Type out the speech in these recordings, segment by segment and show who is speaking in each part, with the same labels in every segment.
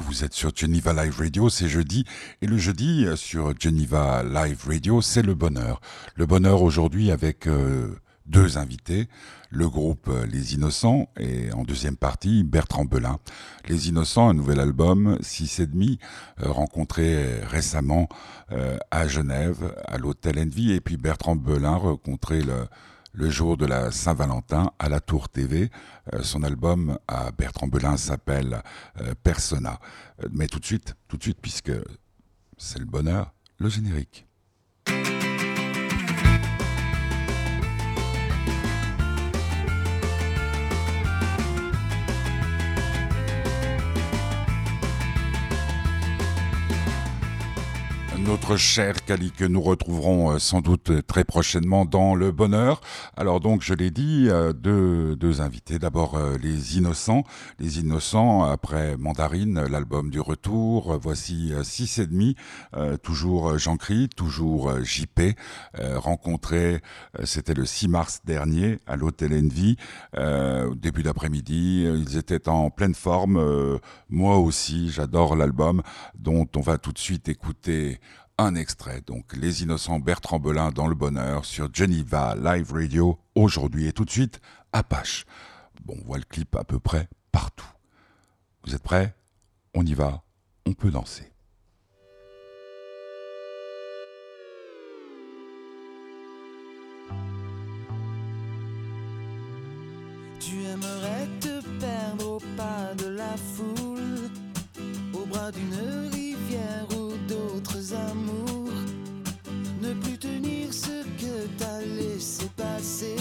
Speaker 1: vous êtes sur Geneva Live Radio, c'est jeudi, et le jeudi euh, sur Geneva Live Radio, c'est le bonheur. Le bonheur aujourd'hui avec euh, deux invités, le groupe euh, Les Innocents, et en deuxième partie, Bertrand Belin. Les Innocents, un nouvel album, six et demi, rencontré récemment à Genève, à l'hôtel Envy, et puis Bertrand Belin rencontré le le jour de la Saint-Valentin à la Tour TV. Euh, son album à Bertrand Belin s'appelle euh, Persona. Euh, mais tout de suite, tout de suite, puisque c'est le bonheur, le générique. Notre cher Cali que nous retrouverons euh, sans doute très prochainement dans le bonheur. Alors donc je l'ai dit, euh, deux, deux invités. D'abord euh, les innocents, les innocents après Mandarine, l'album du retour. Voici six et demi, toujours Jean Cri, toujours JP, rencontré, c'était le 6 mars dernier à l'hôtel Envy, début d'après-midi. Ils étaient en pleine forme, moi aussi, j'adore l'album dont on va tout de suite écouter un extrait. Donc, Les Innocents Bertrand Belin dans le bonheur sur Geneva Live Radio aujourd'hui et tout de suite Apache. Bon, on voit le clip à peu près partout. Vous êtes prêts? On y va, on peut danser.
Speaker 2: Tu aimerais te perdre au pas de la foule, au bras d'une ce que t'as laissé passer.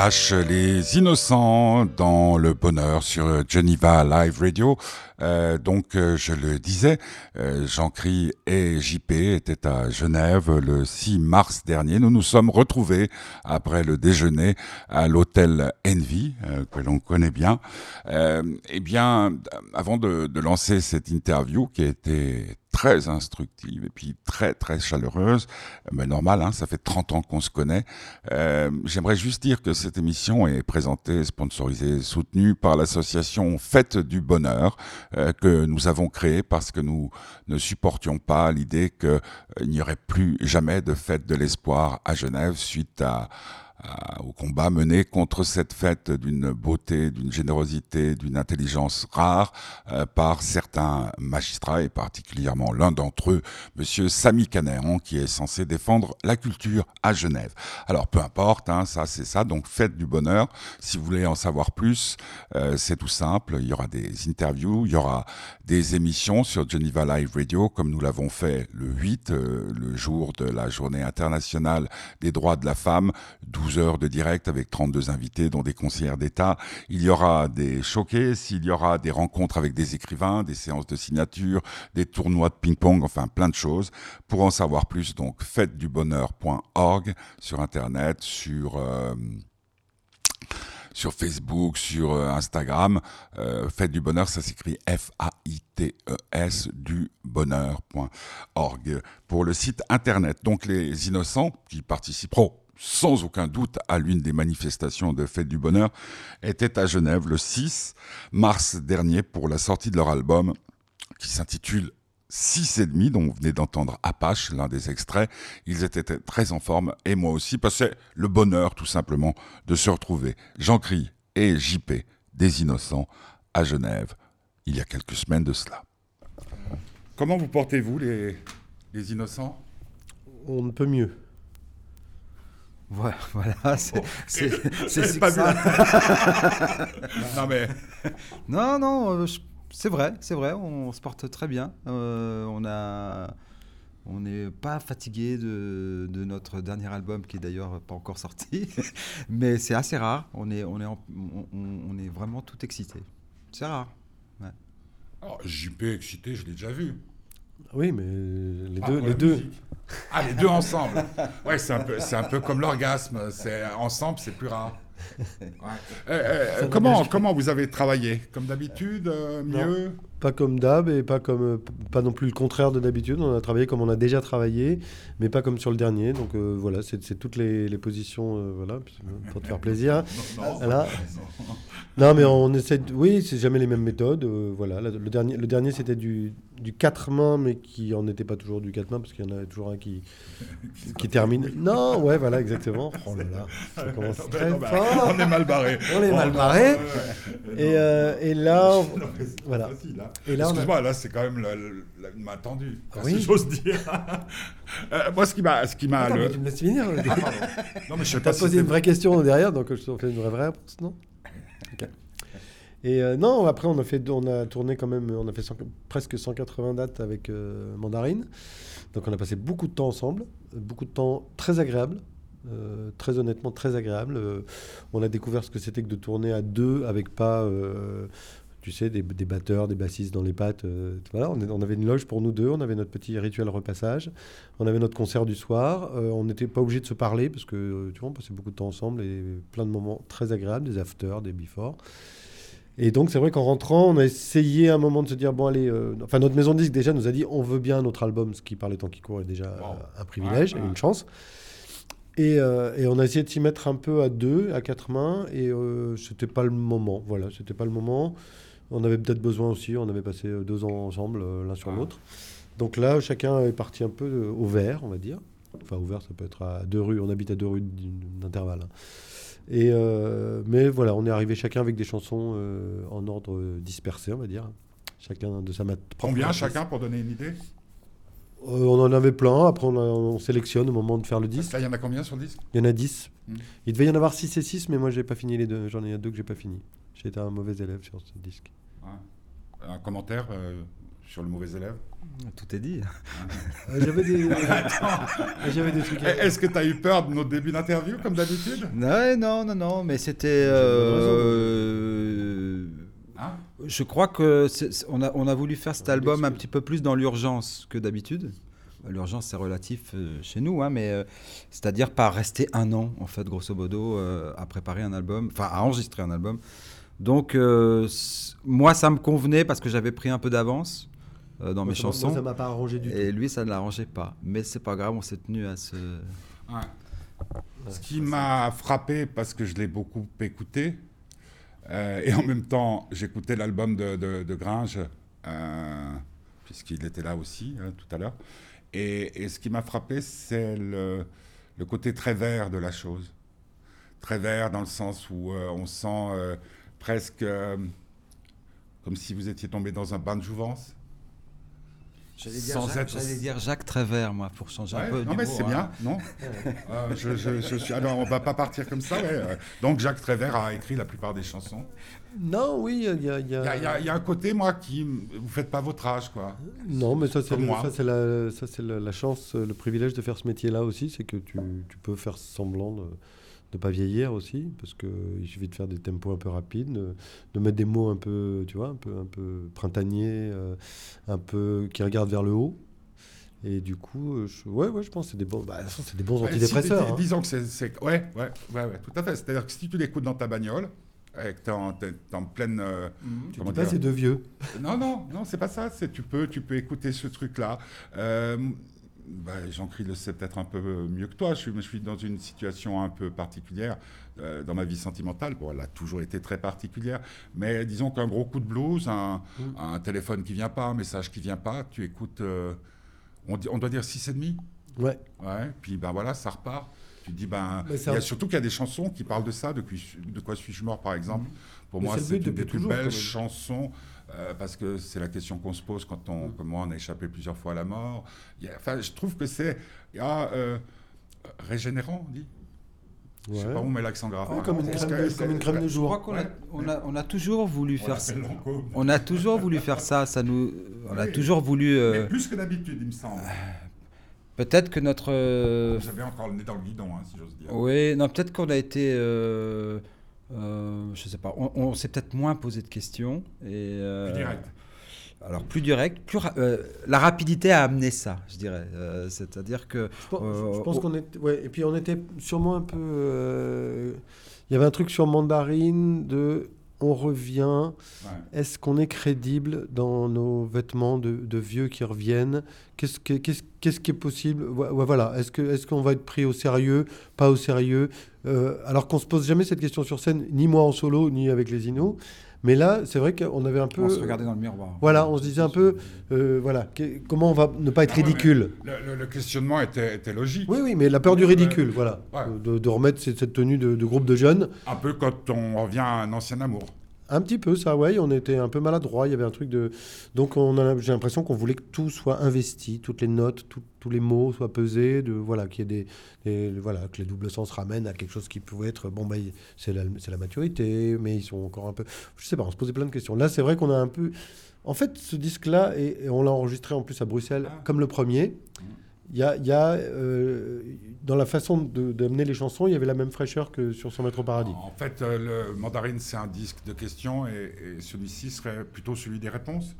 Speaker 1: Apache, les innocents dans le bonheur sur Geneva Live Radio. Euh, donc, euh, je le disais, euh, Jean-Cri et JP étaient à Genève le 6 mars dernier. Nous nous sommes retrouvés après le déjeuner à l'hôtel Envy, que l'on connaît bien. eh bien, avant de, de lancer cette interview qui a été très instructive et puis très très chaleureuse, mais normal, hein, ça fait 30 ans qu'on se connaît. Euh, J'aimerais juste dire que cette émission est présentée, sponsorisée, soutenue par l'association Fête du Bonheur euh, que nous avons créée parce que nous ne supportions pas l'idée qu'il n'y aurait plus jamais de fête de l'espoir à Genève suite à euh, au combat mené contre cette fête d'une beauté, d'une générosité, d'une intelligence rare euh, par certains magistrats et particulièrement l'un d'entre eux, Monsieur Samy Canéron, qui est censé défendre la culture à Genève. Alors peu importe, hein, ça c'est ça. Donc fête du bonheur. Si vous voulez en savoir plus, euh, c'est tout simple. Il y aura des interviews, il y aura des émissions sur Geneva Live Radio, comme nous l'avons fait le 8, le jour de la Journée internationale des droits de la femme, 12 heures de direct avec 32 invités, dont des conseillères d'État. Il y aura des showcases, il y aura des rencontres avec des écrivains, des séances de signature, des tournois de ping-pong, enfin plein de choses. Pour en savoir plus, donc fêtedubonheur.org sur Internet, sur... Euh, sur Facebook, sur euh, Instagram. Euh, Fête du bonheur, ça s'écrit F-A-I-T-E-S du bonheur.org pour le site internet. Donc les innocents qui participeront sans aucun doute à l'une des manifestations de Fête du Bonheur, était à Genève le 6 mars dernier pour la sortie de leur album qui s'intitule 6 et demi, dont vous venez d'entendre Apache, l'un des extraits. Ils étaient très en forme et moi aussi, parce que le bonheur tout simplement de se retrouver. Jean Cri et JP, des innocents, à Genève, il y a quelques semaines de cela. Comment vous portez-vous, les innocents?
Speaker 3: On ne peut mieux.
Speaker 4: Voilà, voilà c'est
Speaker 1: pas ça. non mais
Speaker 4: non non, euh, c'est vrai, c'est vrai, on se porte très bien. Euh, on a on n'est pas fatigué de, de, notre dernier album qui est d'ailleurs pas encore sorti, mais c'est assez rare. On est on est on, on, est vraiment tout excité. C'est rare. Ouais.
Speaker 1: Alors, JP excité, je l'ai déjà vu.
Speaker 3: Oui, mais les ah, deux, les deux.
Speaker 1: Ah, les deux ensemble. Ouais, c'est un peu, c'est un peu comme l'orgasme. C'est ensemble, c'est plus rare. Eh, eh, comment, comment vous avez travaillé? Comme d'habitude, euh, mieux?
Speaker 3: Pas comme d'hab et pas comme euh, pas non plus le contraire de d'habitude. On a travaillé comme on a déjà travaillé, mais pas comme sur le dernier. Donc euh, voilà, c'est, toutes les, les positions, voilà, pour te faire plaisir. Non, non, non, mais on essaie. De... Oui, c'est jamais les mêmes méthodes. voilà, le dernier, le dernier c'était du, du 4 mains, mais qui en était pas toujours du 4 mains parce qu'il y en a toujours un qui qui termine. Non, ouais, voilà, exactement. Oh là là, ça commence très fort
Speaker 1: on est mal barré.
Speaker 3: On est mal barré. Et, euh, et là, voilà.
Speaker 1: Hein. Et là, Excuse-moi, là, c'est quand même la, la, main tendue. Oui. j'ose dire. euh, moi, ce qui m'a, ce qui m'a.
Speaker 3: Le... Tu me laisses finir. Ah, non, mais je sais pas. Si posé une vraie question derrière, donc je te fais une vraie, vraie réponse, non Ok. Et euh, non, après, on a, fait, on a tourné quand même, on a fait presque 180 dates avec euh, Mandarine. Donc, on a passé beaucoup de temps ensemble, beaucoup de temps très agréable. Euh, très honnêtement très agréable. On a découvert ce que c'était que de tourner à deux avec pas, tu sais, des, batteurs, des bassistes dans les pattes. voilà, on, avait une loge pour nous deux, on avait notre petit rituel repassage, on avait notre concert du soir. on n'était pas obligé de se parler parce que tu vois, on passait beaucoup de temps ensemble et plein de moments très agréables, des afters, des before. Et donc, c'est vrai qu'en rentrant, on a essayé un moment de se dire bon, allez. enfin, notre maison de disque déjà nous a dit on veut bien notre album, ce qui, par les temps qui courent, est déjà un privilège et une chance. Euh, et, on a essayé de s'y mettre un peu à deux, à quatre mains, et euh, c'était pas le moment. Voilà, c'était pas le moment. On avait peut-être besoin aussi, on avait passé euh, deux ans ensemble, euh, l'un sur l'autre. Donc là, chacun est parti un peu au vert, on va dire. Enfin, au vert, ça peut être à deux rues, on habite à deux rues d'intervalle. Hein. Et mais voilà, on est arrivé chacun avec des chansons en ordre dispersé, on va dire. Chacun de sa propre.
Speaker 1: Combien chacun pour donner une idée?
Speaker 3: Euh, on en avait plein. Après, on, sélectionne au moment de faire le disque.
Speaker 1: Là, il y en a combien sur le disque?
Speaker 3: Il y en a 10. Hmm. Il devait y en avoir 6 et 6, mais moi, j'ai pas fini les deux. J'en ai deux que j'ai pas fini. J'ai été un mauvais élève sur ce disque.
Speaker 1: Un commentaire euh, sur le mauvais élève?
Speaker 4: Tout est dit.
Speaker 3: Euh, J'avais des, j'avais des trucs. à-
Speaker 1: Est-ce que tu as eu peur de notre début d'interview, comme d'habitude?
Speaker 4: Ouais, non, non, non, mais c'était. euh,
Speaker 1: Hein?
Speaker 4: je crois que on, a, on a voulu faire cet album un petit peu plus dans l'urgence que d'habitude. L'urgence, c'est relatif euh, chez nous, hein, mais euh, c'est-à-dire pas rester un an, en fait, grosso modo, euh, à préparer un album, enfin à enregistrer un album. Donc, euh, moi, ça me convenait parce que j'avais pris un peu d'avance euh, dans
Speaker 3: Moi,
Speaker 4: mes
Speaker 3: ça
Speaker 4: chansons.
Speaker 3: Moi, ça m'a pas arrangé du tout.
Speaker 4: Et lui, ça ne l'arrangeait pas. Mais c'est pas grave, on s'est tenu à ce.
Speaker 1: Ouais. Ce qui m'a frappé, parce que je l'ai beaucoup écouté, euh, et en même temps, j'écoutais l'album de, de, de Gringe, euh, puisqu'il était là aussi hein, tout à l'heure. Et, et ce qui m'a frappé, c'est le, le côté très vert de la chose. Très vert dans le sens où euh, on sent euh, presque euh, comme si vous étiez tombé dans un bain de jouvence.
Speaker 4: J'allais
Speaker 1: Sans
Speaker 4: dire, Jacques,
Speaker 1: être-
Speaker 4: j'allais dire Jacques Prévert, moi, pour changer un peu.
Speaker 1: non, mais c'est
Speaker 4: hein.
Speaker 1: bien, non Euh, je, je- je suis. Alors, on va pas partir comme ça. ouais, euh. Donc, Jacques Prévert a écrit la plupart des chansons.
Speaker 3: Non, oui, il y a, il y a-
Speaker 1: Il y a, il y a- il y a un côté, moi, qui. Vous faites pas votre âge, quoi.
Speaker 3: Non, mais ça, c'est
Speaker 1: Comme
Speaker 3: le-
Speaker 1: moi.
Speaker 3: ça, c'est la, ça, c'est la, la chance, euh, le privilège de faire ce métier-là aussi, c'est que tu, tu peux faire semblant de ne pas vieillir aussi, parce qu'il suffit de faire des tempos un peu rapides, de, de mettre des mots un peu, tu vois, un peu, un peu printaniers, euh, un peu qui regardent vers le haut. Et du coup, euh, je, ouais, ouais, je pense que c'est des bons, bah, de c'est des bons
Speaker 1: Ouais,
Speaker 3: antidépresseurs.
Speaker 1: si,
Speaker 3: hein.
Speaker 1: disons que c'est. c'est- Ouais, ouais, ouais, ouais, tout à fait. C'est-à-dire que si tu l'écoutes dans ta bagnole, et que t'es en, en pleine. euh,
Speaker 3: Tu
Speaker 1: comment
Speaker 3: dis pas c'est de vieux.
Speaker 1: Non, non, non, c'est pas ça. C'est tu peux, tu peux écouter ce truc-là. Euh, bah, Jean-Cri le sait peut-être un peu mieux que toi. Je suis, je suis dans une situation un peu particulière euh, dans ma vie sentimentale. Bon, elle a toujours été très particulière, mais disons qu'un gros coup de blues, un,
Speaker 3: Mm.
Speaker 1: un téléphone qui vient pas, un message qui vient pas, tu écoutes. euh, on, doit dire six et demi.
Speaker 3: Ouais.
Speaker 1: Ouais. Puis ben voilà, ça repart. Tu dis ben.
Speaker 3: Mais
Speaker 1: il
Speaker 3: ça-
Speaker 1: y a surtout qu'il y a des chansons qui parlent de ça, de, quoi suis-je mort par exemple. Pour
Speaker 3: Mais
Speaker 1: moi,
Speaker 3: c'est
Speaker 1: une des plus belles chansons euh, parce que c'est la question qu'on se pose quand on, comme moi, on a échappé plusieurs fois à la mort. Il y a- Enfin, je trouve que c'est euh, régénérant, on dit. Je sais
Speaker 3: Ouais.
Speaker 1: pas où on met l'accent grave.
Speaker 3: Ouais, comme une crème
Speaker 1: que-
Speaker 3: de-
Speaker 1: est-ce
Speaker 3: comme
Speaker 1: que-
Speaker 3: une crème de
Speaker 4: Je
Speaker 3: jour.
Speaker 4: crois qu'on a,
Speaker 1: Ouais.
Speaker 4: on a, on a toujours voulu
Speaker 1: on
Speaker 4: faire ça. On a toujours voulu faire ça. Ça nous, on a toujours voulu. euh,
Speaker 1: Mais plus que d'habitude, il me semble.
Speaker 4: Peut-être que notre. euh,
Speaker 1: J'avais encore le nez dans le guidon, hein, si j'ose dire.
Speaker 4: oui, non, peut-être qu'on a été. Euh, je sais pas. On, on s'est peut-être moins posé de questions et. euh,
Speaker 1: Plus direct.
Speaker 4: Alors plus direct, plus ra- euh, la rapidité a amené ça, je dirais. Euh, C'est-à-dire que
Speaker 3: Je pense,
Speaker 4: Euh,
Speaker 3: pense qu'on était. Ouais, et puis on était sûrement un peu. euh, Il y avait un truc sur Mandarine de. On revient.
Speaker 1: Ouais.
Speaker 3: Est-ce qu'on est crédible dans nos vêtements de, de vieux qui reviennent? Qu'est-ce que- qu'est-ce- qu'est-ce qui est possible? Voilà. Est-ce qu'on va être pris au sérieux? Pas au sérieux? Euh, Alors qu'on se pose jamais cette question sur scène, ni moi en solo, ni avec les Inos. Mais là, c'est vrai qu'on avait un peu.
Speaker 4: on se regardait dans le miroir.
Speaker 3: Voilà, on se disait un peu. euh, voilà. que- comment on va ne pas être
Speaker 1: Ah
Speaker 3: ridicule
Speaker 1: Le, le- le questionnement était, était logique.
Speaker 3: Oui, oui, mais la peur du
Speaker 1: Ouais.
Speaker 3: ridicule, voilà.
Speaker 1: Ouais.
Speaker 3: De, de remettre cette, cette tenue de, de groupe de jeunes.
Speaker 1: Un peu quand on revient à un ancien amour.
Speaker 3: Un petit peu, ça, ouais. On était un peu maladroit. Il y avait un truc de. Donc, on a- j'ai l'impression qu'on voulait que tout soit investi, toutes les notes, tout- tous les mots soient pesés, de voilà, qu'il y ait des, des- voilà, que les doubles sens ramènent à quelque chose qui pouvait être bon, bah, c'est la, c'est la maturité, mais ils sont encore un peu. Je sais pas. On se posait plein de questions. Là, c'est vrai qu'on a un peu. En fait, ce disque-là, et, et on l'a enregistré en plus à Bruxelles,
Speaker 1: Ah.
Speaker 3: comme le premier. Il y a, y a, euh, dans la façon de- d'amener les chansons, il y avait la même fraîcheur que sur 100 mètres au paradis.
Speaker 1: En fait, euh, le Mandarine, c'est un disque de questions et, et celui-ci serait plutôt celui des réponses.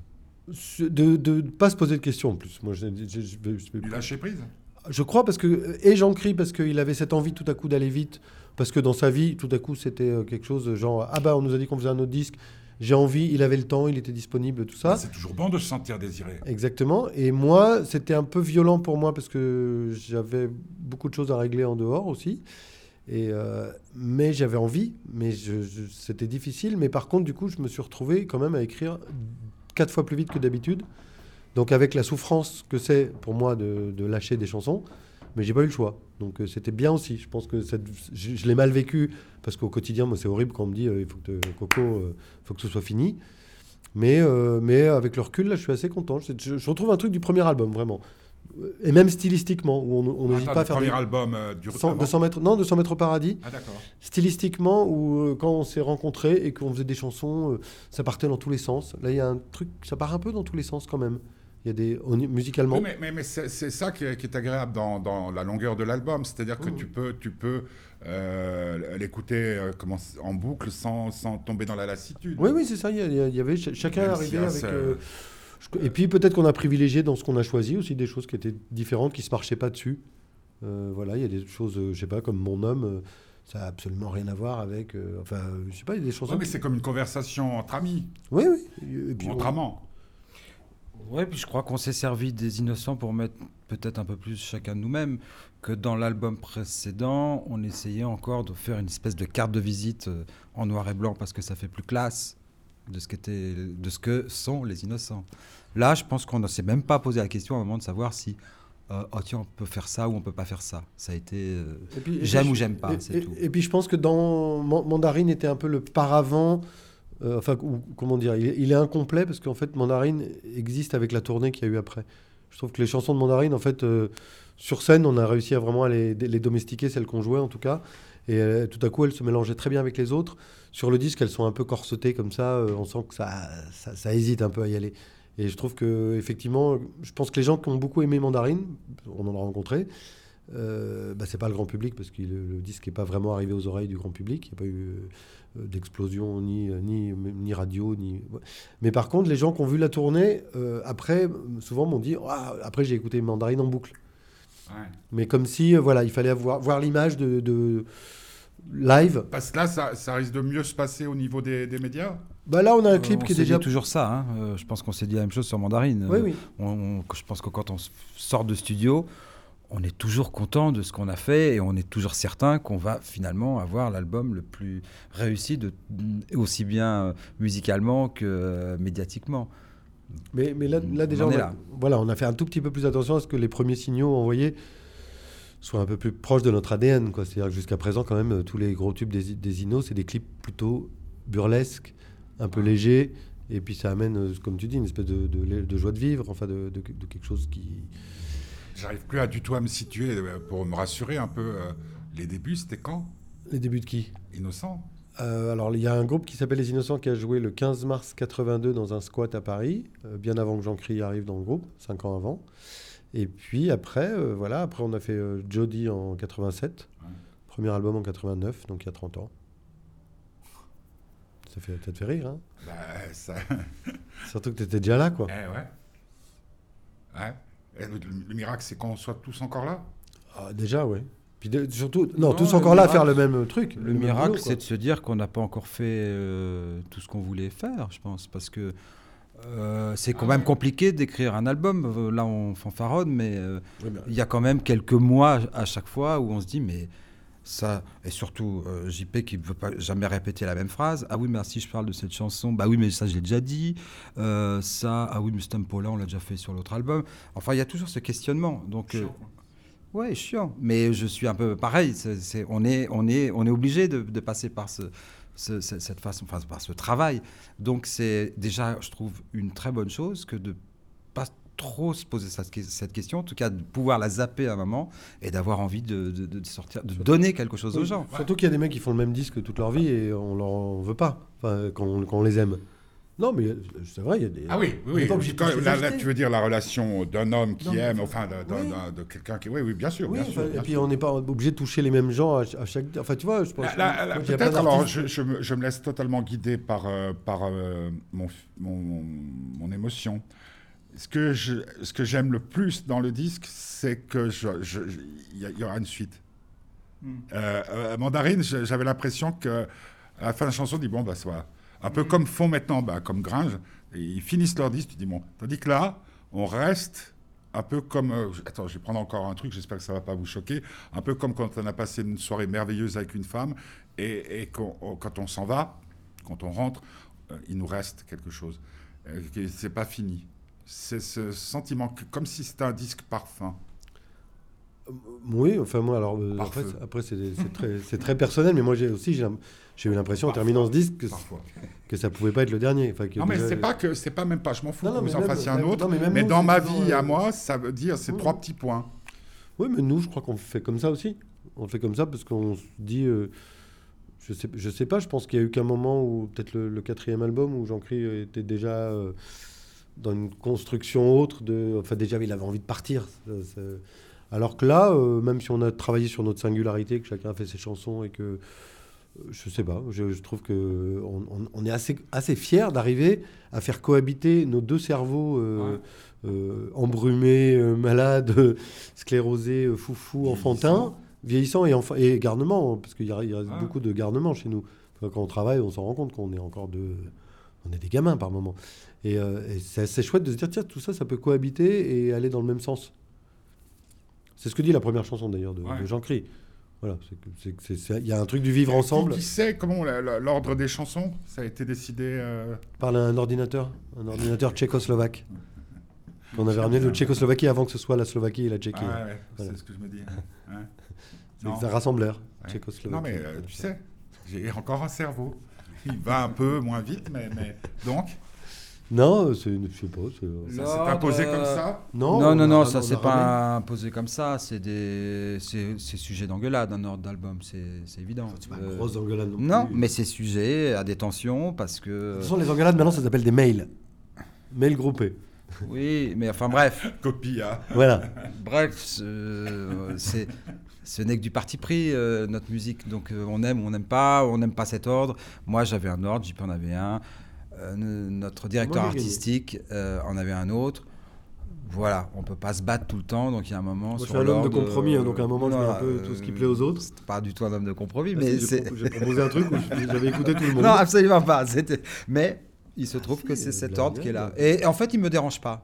Speaker 3: Ce- De ne pas se poser de questions en plus. Moi, je, je- je- je
Speaker 1: lâcher prise?
Speaker 3: je crois parce que et j'en crie parce qu'il avait cette envie tout à coup d'aller vite parce que dans sa vie tout à coup c'était euh, quelque chose genre ah bah on nous a dit qu'on faisait un autre disque j'ai envie il avait le temps il était disponible tout ça.
Speaker 1: C'est toujours bon de se sentir désiré.
Speaker 3: exactement. Et moi c'était un peu violent pour moi parce que j'avais beaucoup de choses à régler en dehors aussi. Et euh, mais j'avais envie mais je- je- c'était difficile. Mais par contre du coup je me suis retrouvé quand même à écrire quatre fois plus vite que d'habitude. Donc avec la souffrance que c'est pour moi de, de lâcher des chansons, mais j'ai pas eu le choix. Donc euh, c'était bien aussi. Je pense que cette- je, je l'ai mal vécu parce qu'au quotidien, moi c'est horrible quand on me dit euh, il faut que te- Coco, euh, faut que ce soit fini. Mais euh, mais avec le recul, là, je suis assez content. Je, je- je retrouve un truc du premier album vraiment. Et même stylistiquement, où on n'hésite
Speaker 1: Attends,
Speaker 3: pas à
Speaker 1: le
Speaker 3: faire
Speaker 1: premier
Speaker 3: des...
Speaker 1: album euh, du
Speaker 3: 100,
Speaker 1: avant.
Speaker 3: 200 mètres, non, 200 mètres au paradis.
Speaker 1: Ah d'accord.
Speaker 3: Stylistiquement, où euh, quand on s'est rencontrés et qu'on faisait des chansons, euh, ça partait dans tous les sens. Là, il y a un truc, ça part un peu dans tous les sens quand même. Il y a des on- musicalement.
Speaker 1: Oui, mais, mais, mais c'est ça qui est, qui est agréable dans, dans la longueur de l'album, c'est-à-dire que
Speaker 3: Mhm.
Speaker 1: tu peux, tu peux euh, l'écouter euh, comment, en boucle sans, sans tomber dans la lassitude.
Speaker 3: Oui, oui, c'est ça. Il y, avait ch- chacun arrivé
Speaker 1: hein,
Speaker 3: avec. euh, je- et puis peut-être qu'on a privilégié dans ce qu'on a choisi aussi des choses qui étaient différentes, qui se marchaient pas dessus. Euh, voilà, il y a des choses, euh, je sais pas, comme mon homme, ça a absolument rien à voir avec. euh, enfin, je sais pas, il y a des chansons.
Speaker 1: Ouais, mais
Speaker 3: qui-
Speaker 1: c'est comme une conversation entre amis,
Speaker 3: Oui, oui. Et puis,
Speaker 1: entre
Speaker 3: on-
Speaker 1: amants.
Speaker 4: Ouais, puis je crois qu'on s'est servi des innocents pour mettre peut-être un peu plus chacun de nous-mêmes que dans l'album précédent, on essayait encore de faire une espèce de carte de visite euh, en noir et blanc parce que ça fait plus classe de ce, qu'étaient- de ce que sont les innocents. Là, je pense qu'on ne s'est même pas posé la question à un moment de savoir si euh, oh tiens, on peut faire ça ou on peut pas faire ça. Ça a été euh, j'aime ou j'aime pas,
Speaker 3: et-
Speaker 4: c'est
Speaker 3: et-
Speaker 4: tout.
Speaker 3: Et puis je pense que dans Man- Mandarine était un peu le paravent. Euh, enfin, comment dire, il est, incomplet parce qu'en fait Mandarine existe avec la tournée qu'il y a eu après. Je trouve que les chansons de Mandarine, en fait, euh, sur scène, on a réussi à vraiment les, domestiquer, celles qu'on jouait en tout cas. Et euh, tout à coup, elles se mélangeaient très bien avec les autres. Sur le disque, elles sont un peu corsetées comme ça. on sent que ça, hésite un peu à y aller. Et je trouve que effectivement, je pense que les gens qui ont beaucoup aimé Mandarine, on en a rencontré, bah, c'est pas le grand public parce que le, le disque n'est pas vraiment arrivé aux oreilles du grand public. Il n'y a pas eu d'explosion ni, ni, ni radio. Ni... Mais par contre, les gens qui ont vu la tournée, euh, après, souvent m'ont dit Ah, Après, j'ai écouté Mandarine en boucle.
Speaker 1: Ouais.
Speaker 3: Mais comme si, euh, voilà, il fallait avoir, voir l'image de, de live.
Speaker 1: Parce que là, ça, ça risque de mieux se passer au niveau des, des médias?
Speaker 3: Bah là, on a un clip
Speaker 4: Euh,
Speaker 3: qui est déjà.
Speaker 4: dit toujours ça. hein. Euh, je pense qu'on s'est dit la même chose sur Mandarine.
Speaker 3: Oui,
Speaker 4: Euh,
Speaker 3: oui.
Speaker 4: on- on- je pense que quand on sort de studio, on est toujours content de ce qu'on a fait et on est toujours certain qu'on va finalement avoir l'album le plus réussi, de, aussi bien euh, musicalement que euh, médiatiquement.
Speaker 3: Mais, mais là, déjà, on a,
Speaker 4: là.
Speaker 3: Voilà, on a fait un tout petit peu plus attention à ce que les premiers signaux envoyés soient un peu plus proches de notre ADN. C'est-à-dire que jusqu'à présent, quand même, tous les gros tubes des, des Inos, c'est des clips plutôt burlesques, un peu légers. Et puis ça amène, euh, comme tu dis, une espèce de, de- de joie de vivre, enfin de quelque chose qui...
Speaker 1: J'arrive plus à du tout à me situer euh, pour me rassurer un peu. euh, les débuts, c'était quand?
Speaker 3: Les débuts de qui?
Speaker 1: Innocent
Speaker 3: Euh, alors, il y a un groupe qui s'appelle Les Innocents qui a joué le 15 mars 82 dans un squat à Paris, euh, bien avant que Jean Cry arrive dans le groupe, cinq ans avant. Et puis après, euh, voilà, après on a fait Jody en 87,
Speaker 1: Ouais.
Speaker 3: premier album en 89, donc il y a 30 ans. Ça, fait, ça te fait rire, hein?
Speaker 1: Bah, ça...
Speaker 3: Surtout que tu étais déjà là, quoi.
Speaker 1: Eh ouais. Ouais. Et le, le miracle, c'est qu'on soit tous encore là.
Speaker 3: Ah, déjà, ouais. Puis de- surtout, non,
Speaker 4: Non,
Speaker 3: tous encore là à
Speaker 4: miracle-
Speaker 3: faire le même truc.
Speaker 4: Le,
Speaker 3: même
Speaker 4: miracle, c'est de se dire qu'on n'a pas encore fait euh, tout ce qu'on voulait faire, je pense, parce que euh, c'est quand
Speaker 1: Ah
Speaker 4: même
Speaker 1: ouais.
Speaker 4: compliqué d'écrire un album. Euh, Là, on fanfaronne, mais euh,
Speaker 3: ben,
Speaker 4: il y a quand même quelques mois à chaque fois où on se dit, mais ça, et surtout euh, JP qui ne veut pas jamais répéter la même phrase. Ah oui, merci, je parle de cette chanson. Bah oui, mais ça, je l'ai déjà dit. Euh, ça, ah oui, mais ce tempo-là, on l'a déjà fait sur l'autre album. Enfin, il y a toujours ce questionnement. Donc, euh. Ouais, chiant. Mais je suis un peu pareil. On est, on est, on est obligé de, de passer par ce, ce- ce- cette façon, enfin, par ce travail. Donc c'est déjà, je trouve, une très bonne chose que de trop se poser cette, cette question, en tout cas de pouvoir la zapper à un moment et d'avoir envie de, de- de sortir, de donner quelque chose aux
Speaker 3: Oui,
Speaker 4: gens.
Speaker 3: Surtout qu'il y a des mecs qui font le même disque toute leur vie et on leur veut pas, enfin, quand, on, quand on les aime. Non, mais c'est vrai, il y a des.
Speaker 1: Ah oui, oui, oui. Quand- là, là, tu veux dire la relation d'un homme qui
Speaker 3: Non,
Speaker 1: aime,
Speaker 3: enfin, oui.
Speaker 1: de quelqu'un qui. Oui, oui, bien sûr.
Speaker 3: Oui,
Speaker 1: bien sûr
Speaker 3: enfin,
Speaker 1: bien
Speaker 3: et puis
Speaker 1: sûr.
Speaker 3: on n'est pas obligé de toucher les mêmes gens à, à chaque. Enfin, tu vois, je pense.
Speaker 1: Peut-être, alors, je, je me, je me laisse totalement guider par, euh, par euh, mon, mon, mon émotion. Ce que, je, ce que j'aime le plus dans le disque, c'est que il y, aura une suite.
Speaker 3: Hmm.
Speaker 1: Euh, euh, Mandarine, j'avais l'impression que à la fin de la chanson, on dit bon, bah, va. Un
Speaker 3: Hmm.
Speaker 1: peu comme font maintenant, bah, comme Gringe, et ils finissent leur disque, tu dis bon. Tandis que là, on reste un peu comme. euh, attends, je vais prendre encore un truc, j'espère que ça va pas vous choquer. Un peu comme quand on a passé une soirée merveilleuse avec une femme, et, et qu'on- on- quand on s'en va, quand on rentre, il nous reste quelque chose. C'est pas fini. C'est ce sentiment, que, comme si c'était un disque parfum.
Speaker 3: Oui, enfin moi, alors euh, après, après c'est très, très personnel, mais moi j'ai aussi j'ai eu l'impression en terminant ce disque que, que ça pouvait pas être le dernier. Enfin, que
Speaker 1: Non, mais
Speaker 3: déjà-
Speaker 1: c'est pas que c'est pas même pas. Je m'en fous
Speaker 3: Non,
Speaker 1: que
Speaker 3: non,
Speaker 1: vous
Speaker 3: mais
Speaker 1: en fassiez un autre.
Speaker 3: non, mais même
Speaker 1: mais
Speaker 3: nous,
Speaker 1: dans ma vie
Speaker 3: euh,
Speaker 1: à moi, ça veut dire ces
Speaker 3: Oui.
Speaker 1: trois petits points.
Speaker 3: Oui, mais nous, je crois qu'on fait comme ça aussi. On fait comme ça parce qu'on se dit. euh, je sais, je sais pas, je pense qu'il y a eu qu'un moment où, peut-être le, le quatrième album, où Jean-Cri était déjà euh, dans une construction autre. De, enfin, déjà, il avait envie de partir. Ça- ça- Alors que là, euh, même si on a travaillé sur notre singularité, que chacun a fait ses chansons et que. euh, Je sais pas, je, je trouve que on, on- on est assez, assez fiers d'arriver à faire cohabiter nos deux cerveaux euh, euh, embrumés, malades, sclérosés, foufous, enfantins, vieillissants et, enfa- et garnements, parce qu'il a
Speaker 1: Ah.
Speaker 3: beaucoup de garnements chez nous. Enfin, quand on travaille, on s'en rend compte qu'on est encore de, on est des gamins par moment. Et, euh, et c'est assez chouette de se dire tiens tout ça, ça peut cohabiter et aller dans le même sens. C'est ce que dit la première chanson d'ailleurs de,
Speaker 1: Ouais.
Speaker 3: de Jean Cri. Voilà, il y a un truc du vivre ensemble
Speaker 1: Qui, sait comment l'ordre des chansons Ça a été décidé. euh,
Speaker 3: par un ordinateur, un ordinateur tchécoslovaque. On avait ramené de Tchécoslovaquie avant que ce soit la Slovaquie et la Tchéquie.
Speaker 1: ah ouais,
Speaker 3: Voilà.
Speaker 1: c'est ce que je me dis. Ouais.
Speaker 3: C'est un rassembleur tchécoslovaque.
Speaker 1: Non, mais euh, tu sais, j'ai encore un cerveau. Il va un peu moins vite, mais, mais... donc,
Speaker 3: Non, c'est une, je sais pas. c'est-
Speaker 1: ça s'est imposé
Speaker 4: euh,
Speaker 1: comme ça.
Speaker 3: Non,
Speaker 4: Non,
Speaker 3: on
Speaker 4: non,
Speaker 3: a-
Speaker 4: non,
Speaker 3: on
Speaker 4: ça
Speaker 3: a
Speaker 4: c'est
Speaker 3: ramené-
Speaker 4: pas imposé comme ça. C'est des, c'est c'est sujet d'engueulade un ordre d'album, c'est c'est évident.
Speaker 3: C'est pas
Speaker 4: Euh,
Speaker 3: une grosse engueulade non plus.
Speaker 4: non, mais c'est sujet à des tensions parce que.
Speaker 3: De toute façon, les engueulades, maintenant, ça s'appelle des mails. Mails groupés.
Speaker 4: Oui, mais enfin bref,
Speaker 1: Copie, hein.
Speaker 3: Voilà.
Speaker 4: bref, ce- c'est. Ce n'est que du parti pris, euh, notre musique. Donc euh, on aime ou on n'aime pas, on n'aime pas cet ordre. Moi j'avais un ordre, JP en avait un. Euh, notre directeur artistique euh, en avait un autre. Voilà, on peut pas se battre tout le temps, donc il y a un moment.
Speaker 3: Moi, je
Speaker 4: sur
Speaker 3: suis un homme de compromis, hein, donc à un moment, je mets un peu tout ce qui plaît aux autres.
Speaker 4: C'est pas du tout un homme de compromis,
Speaker 3: Parce
Speaker 4: mais
Speaker 3: j'ai
Speaker 4: c'est.
Speaker 3: J'ai proposé un truc où je- j'avais écouté tout le monde.
Speaker 4: Non, absolument pas. Mais il se trouve
Speaker 3: si,
Speaker 4: que c'est cet ordre qui est là. Et en fait, il me dérange pas.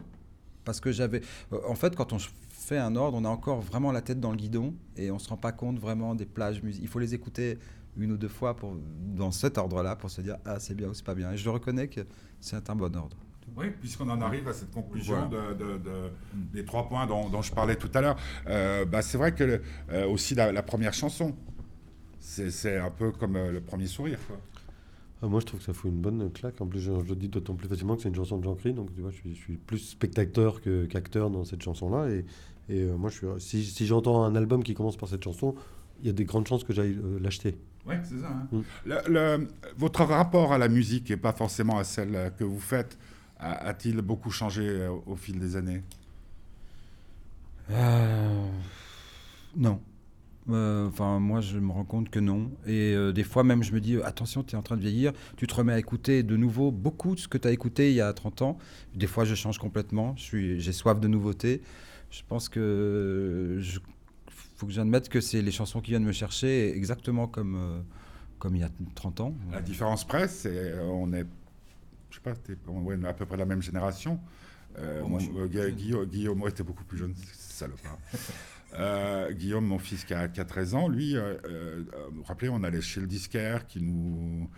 Speaker 4: Parce que j'avais. En fait, quand on fait un ordre, on a encore vraiment la tête dans le guidon et on se rend pas compte vraiment des plages musicales. Il faut les écouter une ou deux fois pour, dans cet ordre-là pour se dire ah c'est bien ou c'est pas bien. Et je reconnais que c'est un bon ordre.
Speaker 1: Oui, puisqu'on en arrive à cette conclusion
Speaker 4: Voilà.
Speaker 1: de, de- de- des trois points dont, dont je parlais tout à l'heure. Euh, bah, c'est vrai que le- euh, aussi la, la première chanson, c'est un peu comme euh, le premier sourire. Quoi.
Speaker 3: Ah, moi, je trouve que ça fout une bonne claque. En plus, je, je le dis d'autant plus facilement que c'est une chanson de Jean Cri. Donc, tu vois, je suis, je suis plus spectateur que- qu'acteur dans cette chanson-là. Et, et, euh, moi, je suis, si, si j'entends un album qui commence par cette chanson, il y a des grandes chances que j'aille euh, l'acheter.
Speaker 1: Oui, c'est ça. hein.
Speaker 3: Mm.
Speaker 1: Le- le- votre rapport à la musique et pas forcément à celle euh, que vous faites a- a-t-il beaucoup changé euh, au fil des années?
Speaker 4: Euh, Non. Euh, Enfin, moi, je me rends compte que non. Et euh, des fois, même, je me dis, attention, tu es en train de vieillir. Tu te remets à écouter de nouveau beaucoup de ce que tu as écouté il y a 30 ans. Des fois, je change complètement. Je suis- J'ai soif de nouveautés. Je pense que je faut que j'admette que c'est les chansons qui viennent me chercher exactement comme, euh, comme il y a 30 ans.
Speaker 1: La différence près, c'est euh, on est, je sais pas, on est à peu près la même génération. Euh,
Speaker 4: Oh,
Speaker 1: mon- euh, Guillaume, Guillaume, moi, était beaucoup plus jeune, salopard. Euh, Guillaume, mon fils qui a, qui a 13 ans, lui, vous vous rappelez, on allait chez le disquaire qui nous,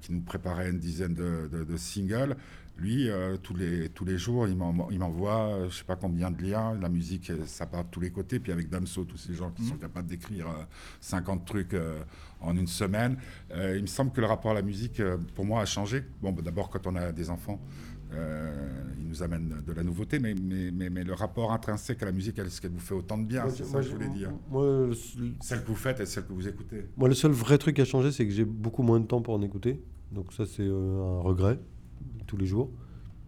Speaker 1: qui nous préparait une dizaine de, de- de singles. Lui, euh, tous, les, tous les jours, il m'en- il m'envoie, euh, je sais pas combien de liens. La musique, euh, ça part de tous les côtés. Puis avec Damso, tous ces gens qui sont capables d'écrire euh, 50 trucs euh, en une semaine. Il me semble que le rapport à la musique, pour moi, a changé. Bon, bah, d'abord, quand on a des enfants, ils nous amènent de la nouveauté, mais, mais, mais, mais le rapport intrinsèque à la musique, est-ce qu'elle vous fait autant de bien C'est ça que je voulais dire.
Speaker 3: Moi, le,
Speaker 1: Celle que vous faites et celle que vous écoutez.
Speaker 3: moi, le seul vrai truc qui a changé, c'est que j'ai beaucoup moins de temps pour en écouter. Donc, ça, c'est un regret tous les jours.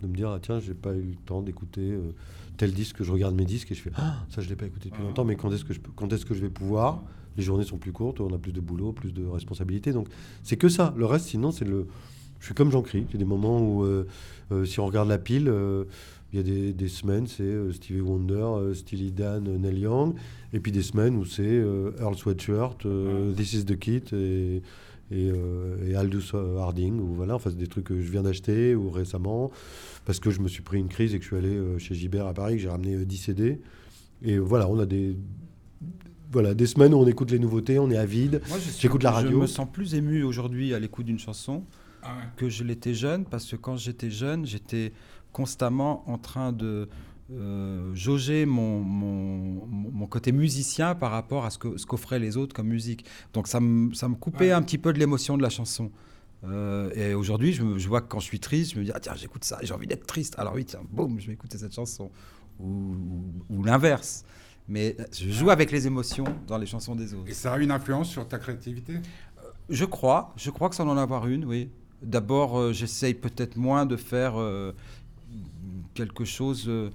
Speaker 3: De me dire, ah, tiens, j'ai pas eu le temps d'écouter euh, tel disque que je regarde mes disques et je fais, ah, ça, je l'ai pas écouté depuis longtemps, mais quand est-ce que je, quand est-ce que je vais pouvoir? Les journées sont plus courtes, on a plus de boulot, plus de responsabilités. Donc, c'est que ça. Le reste, sinon, c'est le. Je suis comme Jean Cri. Il y a des moments où, euh, euh, si on regarde la pile, il y a des, des semaines, c'est Stevie Wonder, Steely Dan, Neil Young. Et puis des semaines où c'est Earl Sweatshirt, This is the Kit et, et, euh, et Aldous Harding. Ou voilà, enfin, c'est des trucs que je viens d'acheter ou récemment. Parce que je me suis pris une crise et que je suis allé euh, chez Gibert à Paris, que j'ai ramené euh, 10 CD. Et voilà, on a des. Voilà, des semaines où on écoute les nouveautés, on est avide.
Speaker 4: Moi, je suis-
Speaker 3: J'écoute la radio.
Speaker 4: Je me sens plus ému aujourd'hui à l'écoute d'une chanson
Speaker 1: Ah ouais.
Speaker 4: que je l'étais jeune, parce que quand j'étais jeune, j'étais constamment en train de euh, jauger mon, mon, côté musicien par rapport à ce que ce qu'offraient les autres comme musique. Donc ça me, ça me coupait
Speaker 1: Ouais.
Speaker 4: un petit peu de l'émotion de la chanson. Euh, et aujourd'hui, je, vois que quand je suis triste, je me dis, ah tiens, j'écoute ça, j'ai envie d'être triste. Alors oui, tiens, boum, je vais écouter cette chanson. Ou, l'inverse. Mais je joue avec les émotions dans les chansons des autres.
Speaker 1: Et ça a une influence sur ta créativité?
Speaker 4: Je crois, je crois que ça en avoir une, oui. D'abord, euh, j'essaye peut-être moins de faire euh, quelque chose euh, euh,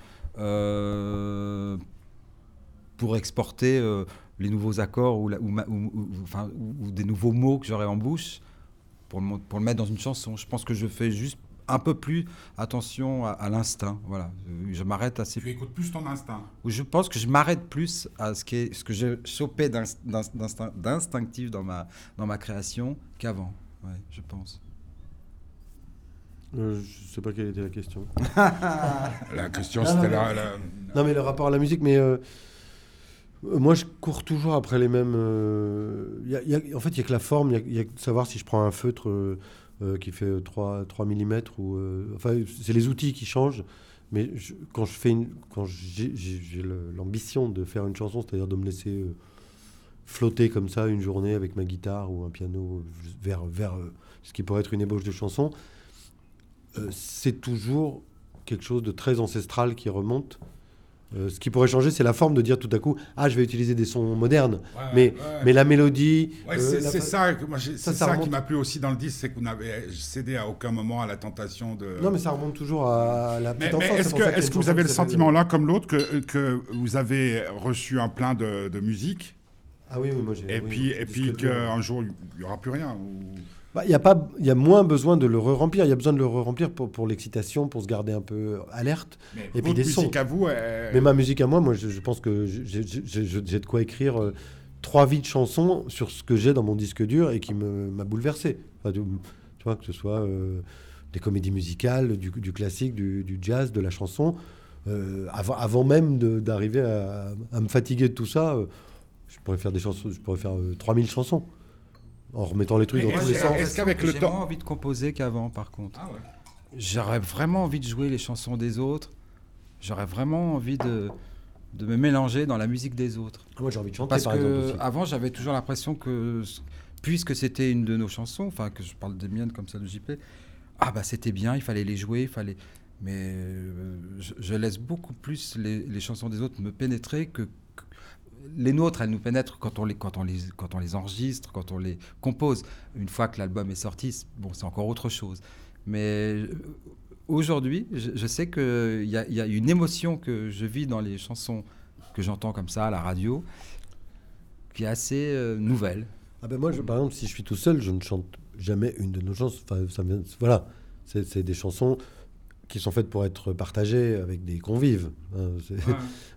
Speaker 4: pour exporter euh, les nouveaux accords ou, la- ou ma- ou- ou- enfin, ou- ou des nouveaux mots que j'aurais en bouche pour le, mon- pour le mettre dans une chanson. Je pense que je fais juste un peu plus attention à, à l'instinct. Voilà, Euh, je m'arrête assez.
Speaker 1: Tu écoutes plus ton instinct.
Speaker 4: Je pense que je m'arrête plus à ce, qui est, ce que j'ai chopé d'inst- d'inst- d'instinct- d'instinctif dans ma, dans ma création qu'avant. Ouais, je pense.
Speaker 3: Euh, je sais pas quelle était la question.
Speaker 1: La question,
Speaker 3: Non,
Speaker 1: c'était
Speaker 3: non,
Speaker 1: la,
Speaker 3: non.
Speaker 1: la-
Speaker 3: Non, mais le rapport à la musique, mais euh, moi, je cours toujours après les mêmes. euh, y a- y a- en fait, il n'y a que la forme, il y a- il y, a que savoir si je prends un feutre euh, qui fait 3, 3 mm ou. enfin, c'est les outils qui changent. Mais je- quand je fais une, quand j'ai j'ai- j'ai le- l'ambition de faire une chanson, c'est-à-dire de me laisser flotter comme ça une journée avec ma guitare ou un piano vers, vers ce qui pourrait être une ébauche de chanson, euh, c'est toujours quelque chose de très ancestral qui remonte. Euh, ce qui pourrait changer, c'est la forme de dire tout à coup, ah, je vais utiliser des sons modernes.
Speaker 1: Ouais,
Speaker 3: mais,
Speaker 1: ouais.
Speaker 3: mais la mélodie.
Speaker 1: Ouais,
Speaker 3: euh,
Speaker 1: c'est
Speaker 3: la
Speaker 1: ça, moi,
Speaker 3: ça,
Speaker 1: c'est
Speaker 3: ça
Speaker 1: qui m'a plu aussi dans le disque, c'est que vous n'avez cédé à aucun moment à la tentation de.
Speaker 3: Non, mais ça remonte toujours à la petite
Speaker 1: mais
Speaker 3: enfance.
Speaker 1: est-ce que,
Speaker 3: une
Speaker 1: que vous avez le sentiment l'un comme l'autre que, que vous avez reçu un plein de, de musique?
Speaker 3: Ah oui, oui, moi j'ai.
Speaker 1: et
Speaker 3: oui,
Speaker 1: puis, et puis qu'un jour il n'y aura plus rien ou-
Speaker 3: Bah, Il y a pas, il y a moins besoin de le re-remplir. Il y a besoin de le re-remplir pour, pour l'excitation, pour se garder un peu alerte.
Speaker 1: Mais
Speaker 3: puis
Speaker 1: votre
Speaker 3: des sons.
Speaker 1: à vous,
Speaker 3: Mais ma musique à moi, moi, je, je pense que j'ai- de quoi écrire euh, trois vies de chansons sur ce que j'ai dans mon disque dur et qui me- m'a bouleversé. Enfin, tu vois, que ce soit euh, des comédies musicales, du, du classique, du, du jazz, de la chanson. Euh, avant, avant même d'arriver à, à me fatiguer de tout ça, je pourrais faire des chansons, je pourrais faire euh, 3000 chansons en remettant les trucs
Speaker 1: Mais
Speaker 3: dans tous
Speaker 1: est-ce
Speaker 3: les sens.
Speaker 1: est-ce qu'avec le
Speaker 4: J'ai
Speaker 1: temps-
Speaker 4: moins envie de composer qu'avant, par contre.
Speaker 1: Ah ouais.
Speaker 4: J'aurais vraiment envie de jouer les chansons des autres. J'aurais vraiment envie de, de me mélanger dans la musique des autres.
Speaker 3: Moi, j'ai envie de chanter,
Speaker 4: Parce
Speaker 3: par
Speaker 4: que
Speaker 3: exemple. aussi.
Speaker 4: avant, j'avais toujours l'impression que, puisque c'était une de nos chansons, enfin que je parle des miennes comme ça de JP, ah bah c'était bien, il fallait les jouer, il fallait. Mais euh, je, je laisse beaucoup plus les, les chansons des autres me pénétrer que- les nôtres. Elles nous pénètrent quand on les, quand on les, quand on les enregistre, quand on les compose. Une fois que l'album est sorti, bon, c'est encore autre chose. Mais euh, aujourd'hui, je, sais qu'il y, y a une émotion que je vis dans les chansons que j'entends comme ça à la radio, qui est assez euh, nouvelle.
Speaker 3: Ah ben moi, je- par exemple, si je suis tout seul, je ne chante jamais une de nos chansons. Enfin, ça voilà, c'est des chansons qui sont faites pour être partagées avec des convives. hein.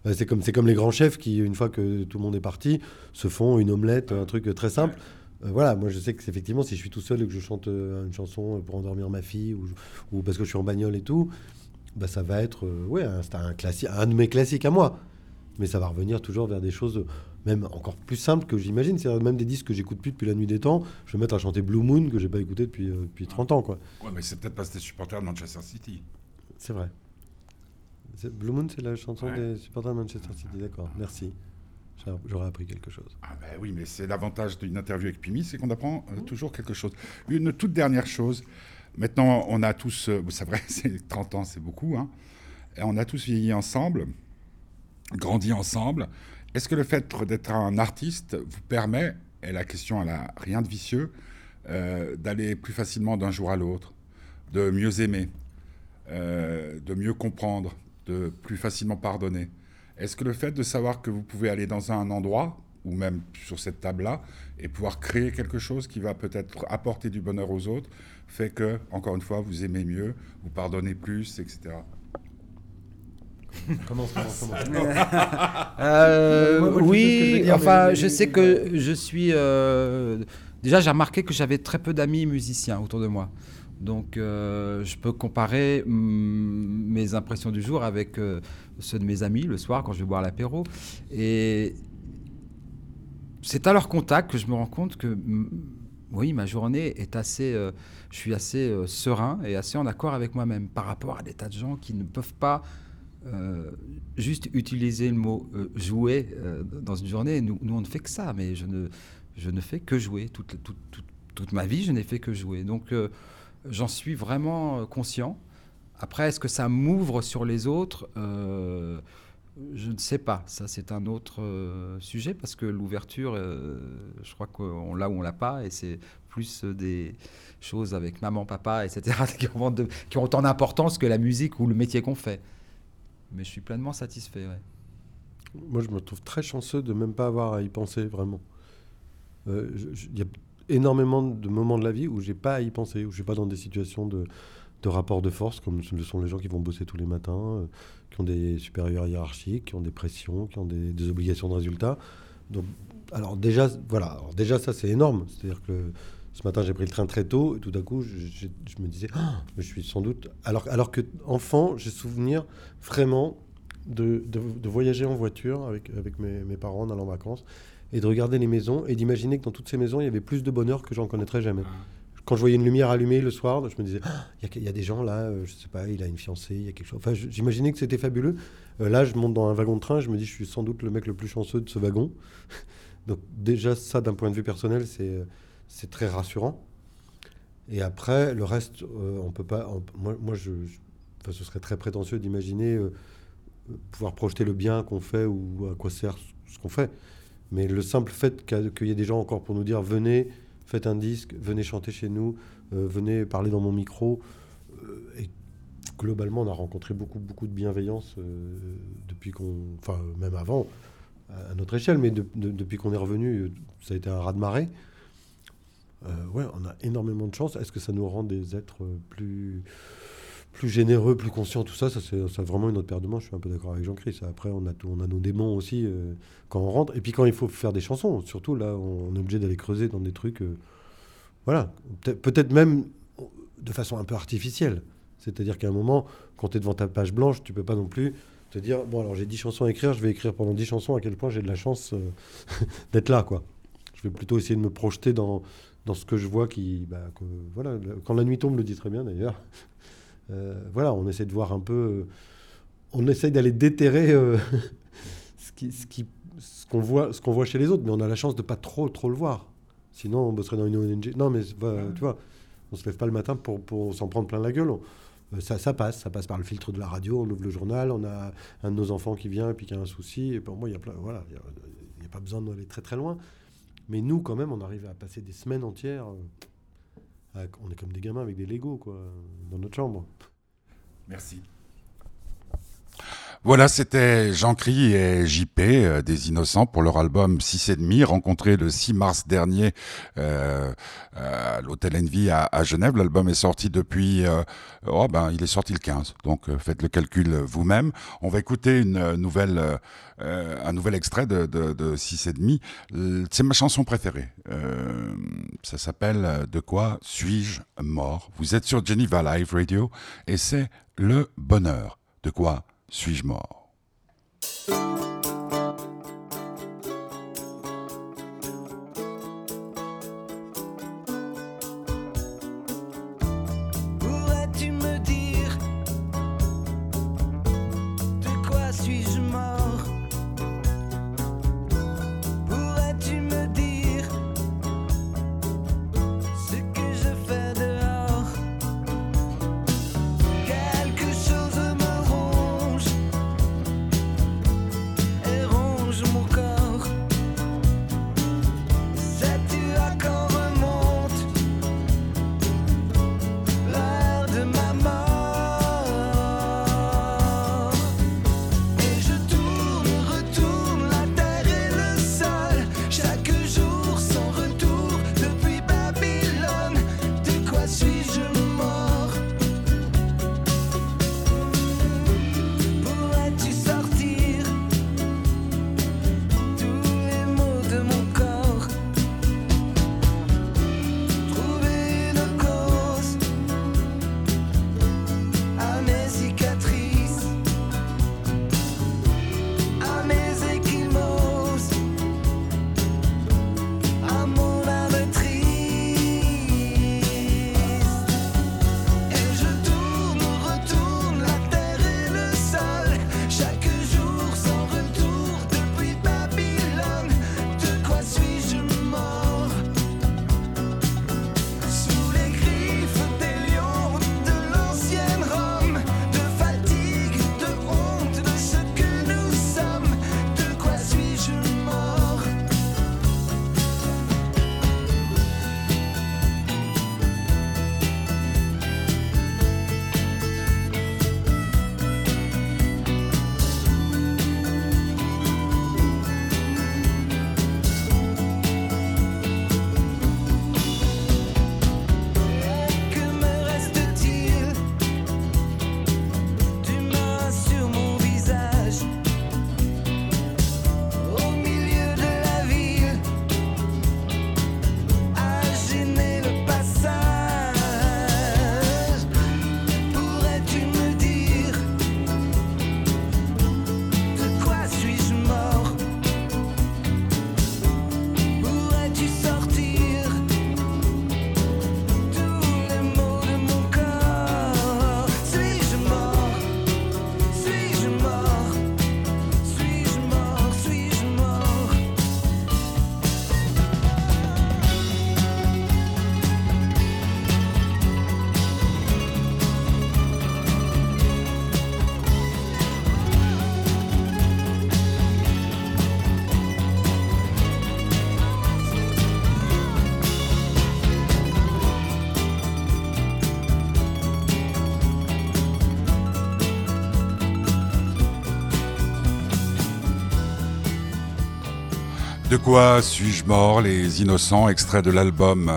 Speaker 3: C'est ouais, comme, les grands chefs qui, une fois que tout le monde est parti, se font une omelette, un truc très simple. Euh, voilà, moi je sais que effectivement, si je suis tout seul et que je chante euh, une chanson pour endormir ma fille ou, ou parce que je suis en bagnole et tout, bah, ça va être euh, ouais, un, un, classique, un de mes classiques à moi. Mais ça va revenir toujours vers des choses même encore plus simples que j'imagine. C'est même des disques que j'écoute plus depuis la nuit des temps. Je vais mettre à chanter Blue Moon que j'ai pas écouté depuis, depuis 30 ans. quoi.
Speaker 1: Ouais, mais c'est peut-être parce que t'es supporter de Manchester City.
Speaker 3: C'est vrai. Blue Moon, c'est la chanson
Speaker 1: Ouais.
Speaker 3: des supporters de Manchester City. D'accord, merci. J'aurais appris quelque chose.
Speaker 1: Ah ben oui, mais c'est l'avantage d'une interview avec Pimi, c'est qu'on apprend euh, toujours quelque chose. Une toute dernière chose. Maintenant, on a tous, euh, c'est vrai, c'est 30 ans, c'est beaucoup, hein, et on a tous vieilli ensemble, grandi ensemble. Est-ce que le fait d'être un artiste vous permet, et la question elle a rien de vicieux, euh, d'aller plus facilement d'un jour à l'autre, de mieux aimer, euh, de mieux comprendre, de plus facilement pardonner Est-ce que le fait de savoir que vous pouvez aller dans un endroit, ou même sur cette table-là, et pouvoir créer quelque chose qui va peut-être apporter du bonheur aux autres, fait que, encore une fois, vous aimez mieux, vous pardonnez plus, etc.
Speaker 3: Comment, comment, comment
Speaker 4: Euh,
Speaker 3: Moi, moi, je sais ce que je
Speaker 4: oui,
Speaker 3: dire,
Speaker 4: enfin,
Speaker 3: mais-
Speaker 4: je sais que je suis. euh, déjà, j'ai remarqué que j'avais très peu d'amis musiciens autour de moi. Donc, euh, je peux comparer hum, mes impressions du jour avec euh, ceux de mes amis le soir quand je vais boire l'apéro. Et c'est à leur contact que je me rends compte que, hum, oui, ma journée est assez. euh, je suis assez euh, serein et assez en accord avec moi-même par rapport à des tas de gens qui ne peuvent pas juste utiliser le mot jouer dans une journée. Nous, nous, on ne fait que ça, mais je ne, je ne fais que jouer toute, toute, toute, toute ma vie, je n'ai fait que jouer. Donc, j'en suis vraiment conscient. Après, est-ce que ça m'ouvre sur les autres? Je ne sais pas, ça c'est un autre sujet parce que l'ouverture, je crois qu'on l'a ou on l'a pas et c'est plus des choses avec maman, papa, etc. qui ont, ont autant d'importance que la musique ou le métier qu'on fait. Mais je suis pleinement satisfait.
Speaker 3: Moi, je me trouve très chanceux de même pas avoir à y penser vraiment. Euh, il y a énormément de moments de la vie où j'ai pas à y penser, où je suis pas dans des situations de, de rapport de force, comme ce sont les gens qui vont bosser tous les matins, euh, qui ont des supérieurs hiérarchiques, qui ont des pressions, qui ont des, obligations de résultat. Donc, alors déjà, voilà, déjà ça c'est énorme. C'est-à-dire que ce matin j'ai pris le train très tôt et tout d'un coup je, me disais, ah, je suis sans doute. Alors, alors que enfant, j'ai souvenir vraiment de, de, voyager en voiture avec, avec mes, mes, parents en allant en vacances et de regarder les maisons et d'imaginer que dans toutes ces maisons, il y avait plus de bonheur que j'en connaîtrais jamais. Ah. Quand je voyais une lumière allumée le soir, je me disais, ah, il y, a des gens là, euh, je sais pas, il a une fiancée, il y a quelque chose. Enfin, j'imaginais que c'était fabuleux. Euh, là, je monte dans un wagon de train, je me dis, je suis sans doute le mec le plus chanceux de ce wagon. Donc déjà, ça, d'un point de vue personnel, c'est c'est très rassurant. Et après, le reste, euh, on peut pas. moi, moi je, enfin, ce serait très prétentieux d'imaginer pouvoir projeter le bien qu'on fait ou à quoi sert ce qu'on fait. Mais le simple fait qu'il y ait des gens encore pour nous dire venez, faites un disque, venez chanter chez nous, euh, venez parler dans mon micro. Euh, et globalement, on a rencontré beaucoup, beaucoup de bienveillance euh, depuis qu'on. Enfin, même avant, à notre échelle, mais depuis qu'on est revenu, ça a été un raz-de-marée. ouais, on a énormément de chance. Est-ce que ça nous rend des êtres plus plus généreux, plus conscient, tout ça, ça c'est vraiment une autre paire de manches. Je suis un peu d'accord avec Jean-Christ. Après, on a, on a nos démons aussi euh, quand on rentre. Et puis quand il faut faire des chansons, surtout là, on est obligé d'aller creuser dans des trucs. Euh, voilà. Peut-être même de façon un peu artificielle. C'est-à-dire qu'à un moment, quand tu es devant ta page blanche, tu peux pas non plus te dire bon, alors j'ai 10 chansons à écrire, je vais écrire pendant 10 chansons, à quel point j'ai de la chance euh, d'être là, quoi. Je vais plutôt essayer de me projeter dans, dans ce que je vois qui. Bah, voilà, quand la nuit tombe, le dit très bien d'ailleurs. Euh, voilà, on essaie de voir un peu. Euh, on essaie d'aller déterrer euh, ce qu'on ce qui, ce voit, ce qu'on voit chez les autres, mais on a la chance de pas trop, trop le voir. Sinon, on bosserait dans une ONG. Non, mais tu vois, on se lève pas le matin pour, pour s'en prendre plein la gueule. ça, ça passe, ça passe par le filtre de la radio, on ouvre le journal, on a un de nos enfants qui vient et puis qui a un souci. Et pour moi, il y a voilà, il n'y a, pas besoin d'aller très très loin. Mais nous, quand même, on arrive à passer des semaines entières. Ah, on est comme des gamins avec des Legos, quoi, dans notre chambre.
Speaker 1: Merci. Voilà, c'était Jean Cry et JP euh, des Innocents pour leur album 6 et demi, rencontré le 6 mars dernier euh, à l'hôtel Envy à, Genève. L'album est sorti depuis, euh, oh ben il est sorti le 15, donc faites le calcul vous-même. On va écouter une nouvelle, un nouvel extrait de, de, de 6 et demi. C'est ma chanson préférée. ça s'appelle De quoi suis-je mort? Vous êtes sur Geneva Live Radio et c'est le bonheur. De quoi suis-je mort? De quoi suis-je mort Les innocents, extrait de l'album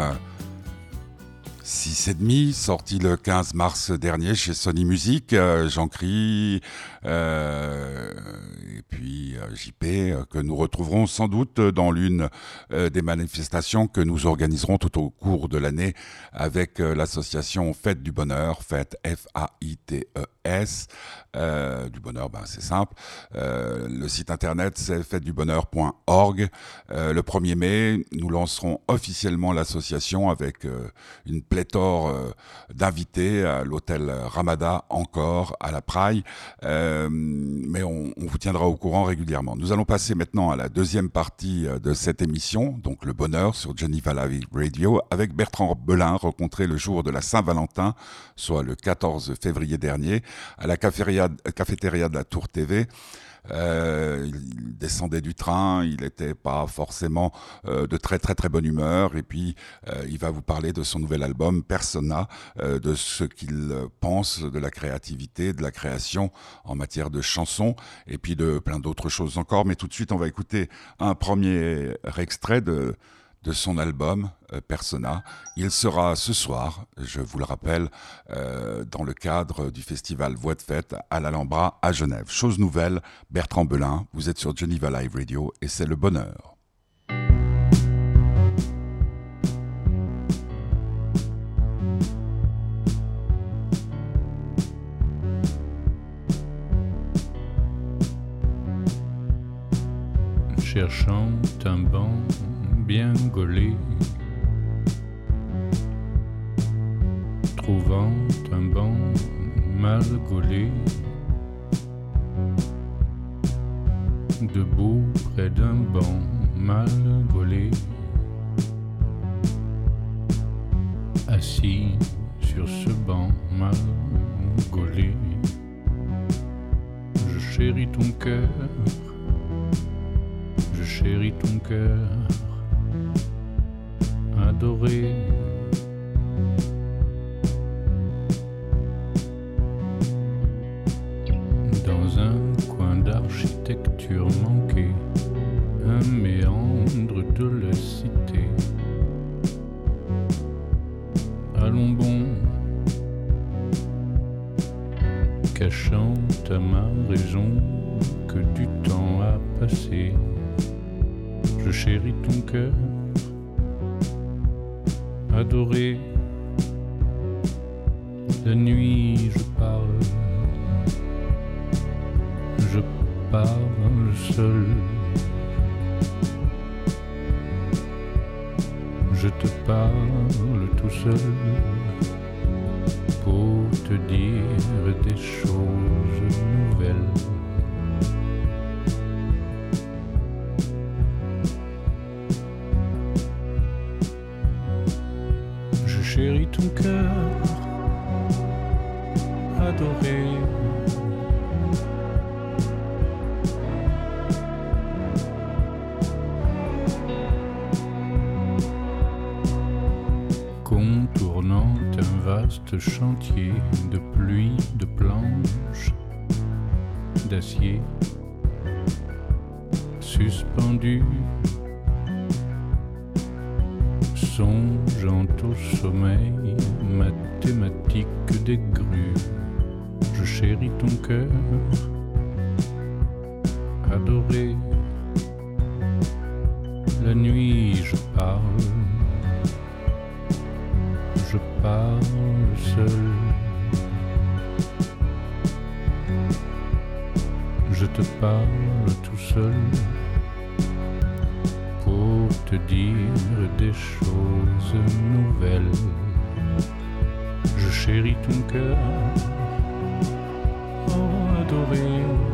Speaker 1: 6 et demi, sorti le 15 mars dernier chez Sony Music. Euh, Jean Cri, euh, et puis euh, JP, euh, que nous retrouverons sans doute dans l'une des manifestations que nous organiserons tout au cours de l'année avec l'association Fête du Bonheur, Fête F-A-I-T-E-S. du bonheur, ben, c'est simple. le site internet, c'est fêtedubonheur.org. le 1er mai, nous lancerons officiellement l'association avec une pléthore d'invités à l'hôtel Ramada encore à la Praille. Euh, mais on, vous tiendra au courant régulièrement. Nous allons passer maintenant à la deuxième partie euh, de cette émission, donc le bonheur sur Geneva Live Radio, avec Bertrand Belin, rencontré le jour de la Saint-Valentin, soit le 14 février dernier, à la cafétéria de la Tour TV. Euh, il descendait du train, il n'était pas forcément euh, de très très très bonne humeur. Et puis euh, il va vous parler de son nouvel album Persona, de ce qu'il pense de la créativité, de la création en matière de chansons, et puis de plein d'autres choses encore. Mais tout de suite, on va écouter un premier extrait de de son album euh, Persona. Il sera ce soir, je vous le rappelle, euh, dans le cadre du festival Voix de Fête à l'Alhambra à Genève. Chose nouvelle, Bertrand Belin, vous êtes sur Geneva Live Radio et c'est le bonheur.
Speaker 5: Cherchant un bien gaulé, trouvant un banc mal gaulé, debout près d'un banc mal gaulé, assis sur ce banc mal gaulé, je chéris ton cœur, je chéris ton cœur adoré. Dans un coin d'architecture manquée, un méandre de la cité. Allons bon, cachant à ma raison que du temps a passé. Je chéris ton cœur adoré. La nuit, je parle, je parle seul. Je te parle tout seul pour te dire des choses nouvelles. Chantier de pluie, de planches, d'acier, suspendu songeant au sommeil mathématique des grues. Je chéris ton cœur, cœur, oh adoré.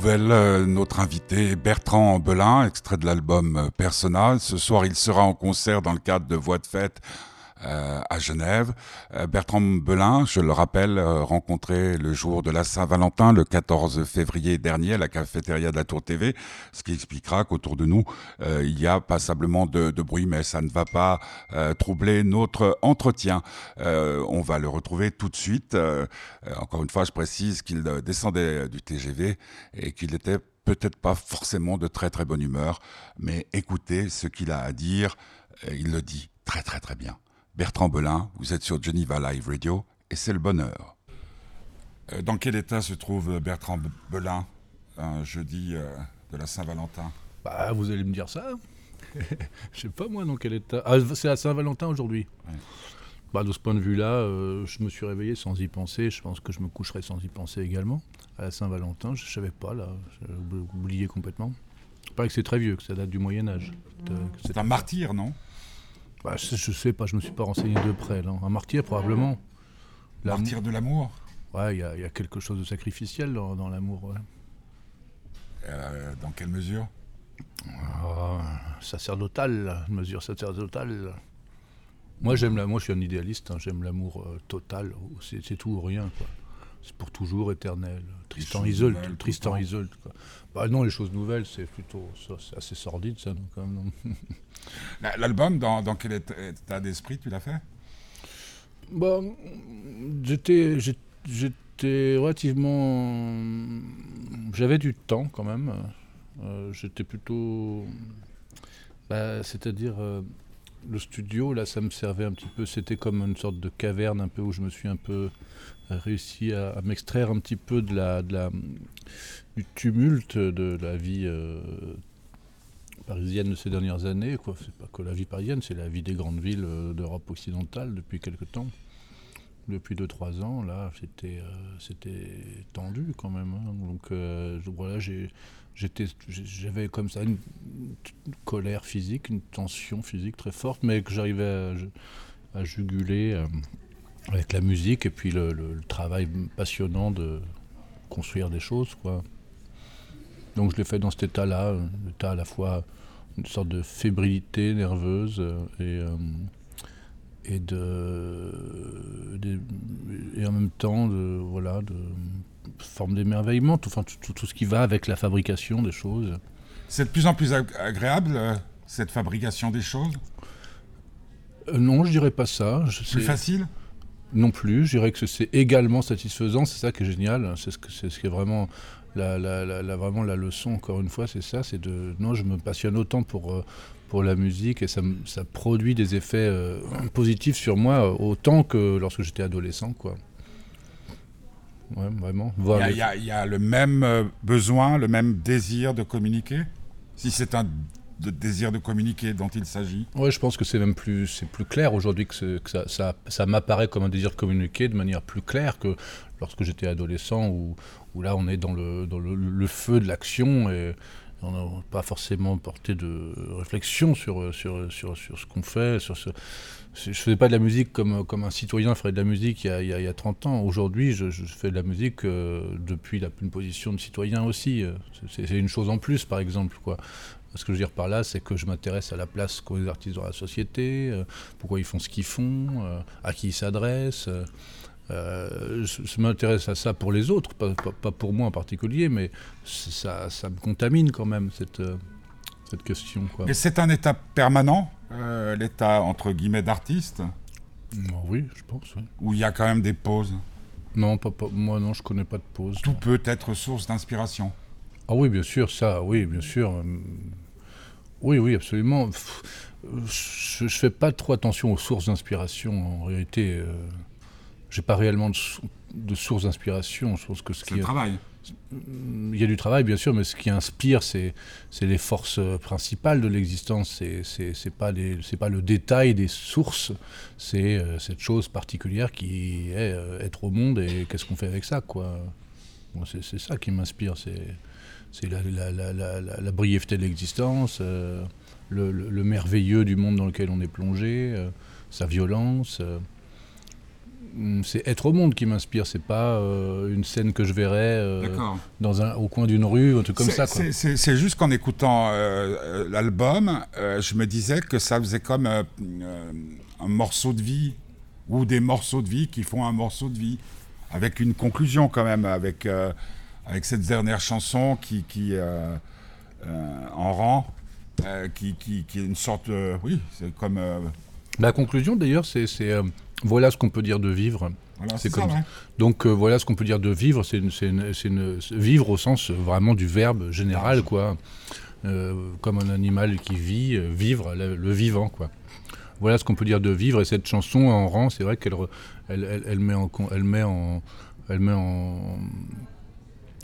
Speaker 1: Nouvelle, euh, notre invité Bertrand Belin, extrait de l'album euh, Persona. Ce soir, il sera en concert dans le cadre de Voix de fête euh, à Genève. Euh, Bertrand Belin, je le rappelle, euh, rencontré le jour de la Saint-Valentin, le 14 février dernier, à la cafétéria de la Tour TV, ce qui expliquera qu'autour de nous, il y a passablement de, de, bruit, mais ça ne va pas troubler notre entretien. on va le retrouver tout de suite. encore une fois, je précise qu'il descendait du TGV et qu'il était peut-être pas forcément de très très bonne humeur, mais écoutez ce qu'il a à dire, il le dit très très très bien. Bertrand Belin, vous êtes sur Geneva Live Radio et c'est le bonheur. Euh, dans quel état se trouve Bertrand Belin un jeudi euh, de la Saint-Valentin?
Speaker 5: Bah, vous allez me dire ça. Je sais pas moi dans quel état. Ah, c'est la Saint-Valentin aujourd'hui. Ouais. Bah, de ce point de vue-là, euh, je me suis réveillé sans y penser. Je pense que je me coucherai sans y penser également. À la Saint-Valentin, je savais pas là, j'ai oublié complètement. Il paraît que c'est très vieux, que ça date du Moyen Âge.
Speaker 1: C'est un martyr, non?
Speaker 5: Bah, je, je, sais pas, je me suis pas renseigné de près. Là. Un martyr, probablement.
Speaker 1: Martyr de l'amour
Speaker 5: Ouais, il y, y, a quelque chose de sacrificiel dans, dans l'amour. Ouais.
Speaker 1: Euh, dans quelle mesure?
Speaker 5: Euh, Sacerdotal, une mesure sacerdotale. Moi, j'aime la, moi, je suis un idéaliste. Hein, j'aime l'amour euh, total. C'est tout ou rien. Quoi. C'est pour toujours éternel. Tristan Isolde. Tristan Isolde. Quoi. Bah non, les choses nouvelles, c'est plutôt c'est assez sordide, ça.
Speaker 1: L'album, dans, dans, quel état d'esprit tu l'as fait?
Speaker 5: Bah, J'étais j'étais relativement... J'avais du temps quand même. Euh, j'étais plutôt... Bah, C'est-à-dire... Euh, le studio, là, ça me servait un petit peu. C'était comme une sorte de caverne, un peu où je me suis un peu réussi à, m'extraire un petit peu de la, du tumulte de la vie euh, parisienne de ces dernières années. Quoi. C'est pas que la vie parisienne, c'est la vie des grandes villes euh, d'Europe occidentale depuis quelque temps. Depuis 2-3 ans, là, c'était euh, c'était tendu quand même. Hein. Donc voilà, j'avais comme ça une, colère physique, une tension physique très forte, mais que j'arrivais à, juguler avec la musique et puis le, le, le, travail passionnant de construire des choses. Quoi. Donc je l'ai fait dans cet état-là, un état à la fois une sorte de fébrilité nerveuse euh, et, euh, et, de, et en même temps de, voilà, de forme d'émerveillement, tout, enfin, tout, tout, ce qui va avec la fabrication des choses.
Speaker 1: C'est de plus en plus agréable, euh, cette fabrication des choses?
Speaker 5: Euh, Non, je dirais pas ça.
Speaker 1: Plus facile?
Speaker 5: Non plus. Je dirais que c'est également satisfaisant. C'est ça qui est génial. C'est ce, que, ce qui est vraiment la, la, la, vraiment la leçon, encore une fois, c'est ça. C'est de. Non, je me passionne autant pour, euh, pour la musique et ça, ça produit des effets euh, positifs sur moi autant que lorsque j'étais adolescent, quoi. Ouais, vraiment.
Speaker 1: Il y, y, y, a le même euh, besoin, le même désir de communiquer? Si c'est un de désir de communiquer dont il s'agit?
Speaker 5: Oui, je pense que c'est même plus, c'est plus clair aujourd'hui que, ça, m'apparaît comme un désir de communiquer de manière plus claire que lorsque j'étais adolescent, où, là on est dans le, feu de l'action et on n'a pas forcément porté de réflexion sur, ce qu'on fait. Je ne faisais pas de la musique comme, un citoyen ferait de la musique il y a, il y a, il y a 30 ans. Aujourd'hui, je, fais de la musique euh, depuis la, une position de citoyen aussi. C'est une chose en plus, par exemple. Ce que je veux dire par là, c'est que je m'intéresse à la place qu'ont les artistes dans la société, euh, pourquoi ils font ce qu'ils font, euh, à qui ils s'adressent. Euh, je, je m'intéresse à ça pour les autres, pas, pas, pas, pour moi en particulier, mais ça, ça me contamine quand même, cette, cette question. Quoi.
Speaker 1: Et c'est un état permanent, l'état entre guillemets d'artiste?
Speaker 5: Oui, je pense. Oui.
Speaker 1: Où il y a quand même des pauses?
Speaker 5: Non, pas, moi non, je connais pas de pause.
Speaker 1: Tout peut être source d'inspiration
Speaker 5: ah oui, bien sûr, ça, oui, bien sûr. Oui, oui, absolument. Je ne fais pas trop attention aux sources d'inspiration. En réalité, euh, j'ai pas réellement de, de source d'inspiration. Je pense que ce
Speaker 1: qui le travail.
Speaker 5: Il y a du travail, bien sûr, mais ce qui inspire, c'est les forces principales de l'existence. C'est pas, pas le détail des sources, c'est euh, cette chose particulière qui est euh, être au monde et qu'est-ce qu'on fait avec ça, quoi. Bon, c'est ça qui m'inspire. C'est c'est la, la, la, la, brièveté de l'existence, euh, le, le, le, merveilleux du monde dans lequel on est plongé, euh, sa violence. Euh. mm, c'est être au monde qui m'inspire. C'est pas une scène que je verrais dans un, au coin d'une rue, un truc comme ça.
Speaker 1: C'est juste qu'en écoutant l'album, je me disais que ça faisait comme un morceau de vie ou des morceaux de vie qui font un morceau de vie avec une conclusion quand même, avec avec cette dernière chanson qui, qui en rang euh, qui, qui, est une sorte. oui, c'est comme.
Speaker 5: Euh, La conclusion d'ailleurs, c'est euh, voilà ce qu'on peut dire de vivre. c'est comme ça, Donc voilà ce qu'on peut dire de vivre, c'est vivre au sens vraiment du verbe général, quoi. comme un animal qui vit, vivre, le, vivant, quoi. Voilà ce qu'on peut dire de vivre. Et cette chanson en rang, c'est vrai qu'elle elle, elle, met en, elle met en, elle met en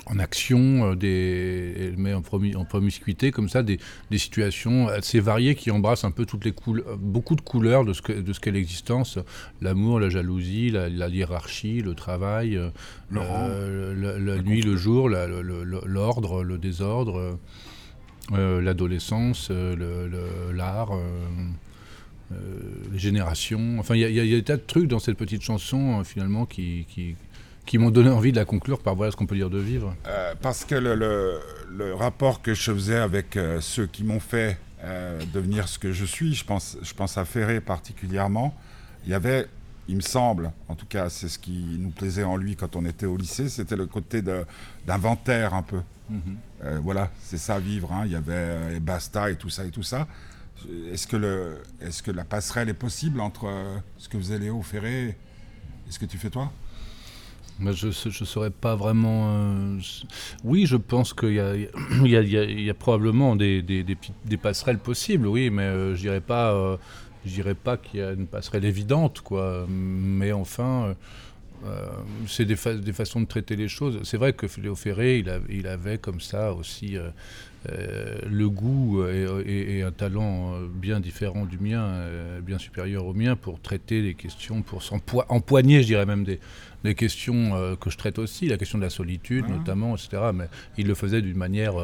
Speaker 5: en action, euh, des, elle met en, en, promiscuité comme ça des, situations assez variées qui embrassent un peu toutes les couleurs, beaucoup de couleurs de ce qu'est l'existence, l'amour, la jalousie, la, hiérarchie, le travail, euh, euh, la, nuit, le jour, l'ordre, le, désordre, l'adolescence, l'art. les générations. Enfin, il y, a des tas de trucs dans cette petite chanson, finalement, qui, qui m'ont donné envie de la conclure par voilà ce qu'on peut dire de vivre.
Speaker 1: Euh, parce que le, le, rapport que je faisais avec euh, ceux qui m'ont fait euh, devenir ce que je suis, je pense, je pense à Ferré particulièrement, il y avait, il me semble, en tout cas c'est ce qui nous plaisait en lui quand on était au lycée, c'était le côté d'inventaire un peu. Mhm. voilà, c'est ça vivre, hein. il y avait Basta et tout ça et tout ça. Est-ce que, le, est que la passerelle est possible entre ce que faisait Léo Ferré et ce que tu fais toi?
Speaker 5: Je ne saurais pas vraiment. Euh, oui, je pense qu'il y, a, probablement des, passerelles possibles, oui, mais euh, je dirais pas, euh, dirais pas qu'il y a une passerelle évidente, quoi. Mais enfin, c'est des, des, façons de traiter les choses. C'est vrai que Léo Ferré, il, avait comme ça aussi le goût et, un talent euh, bien différent du mien, euh, bien supérieur au mien, pour traiter des questions, pour empoigner, je dirais même, des, questions que je traite aussi, la question de la solitude notamment, etc. Mais il le faisait d'une manière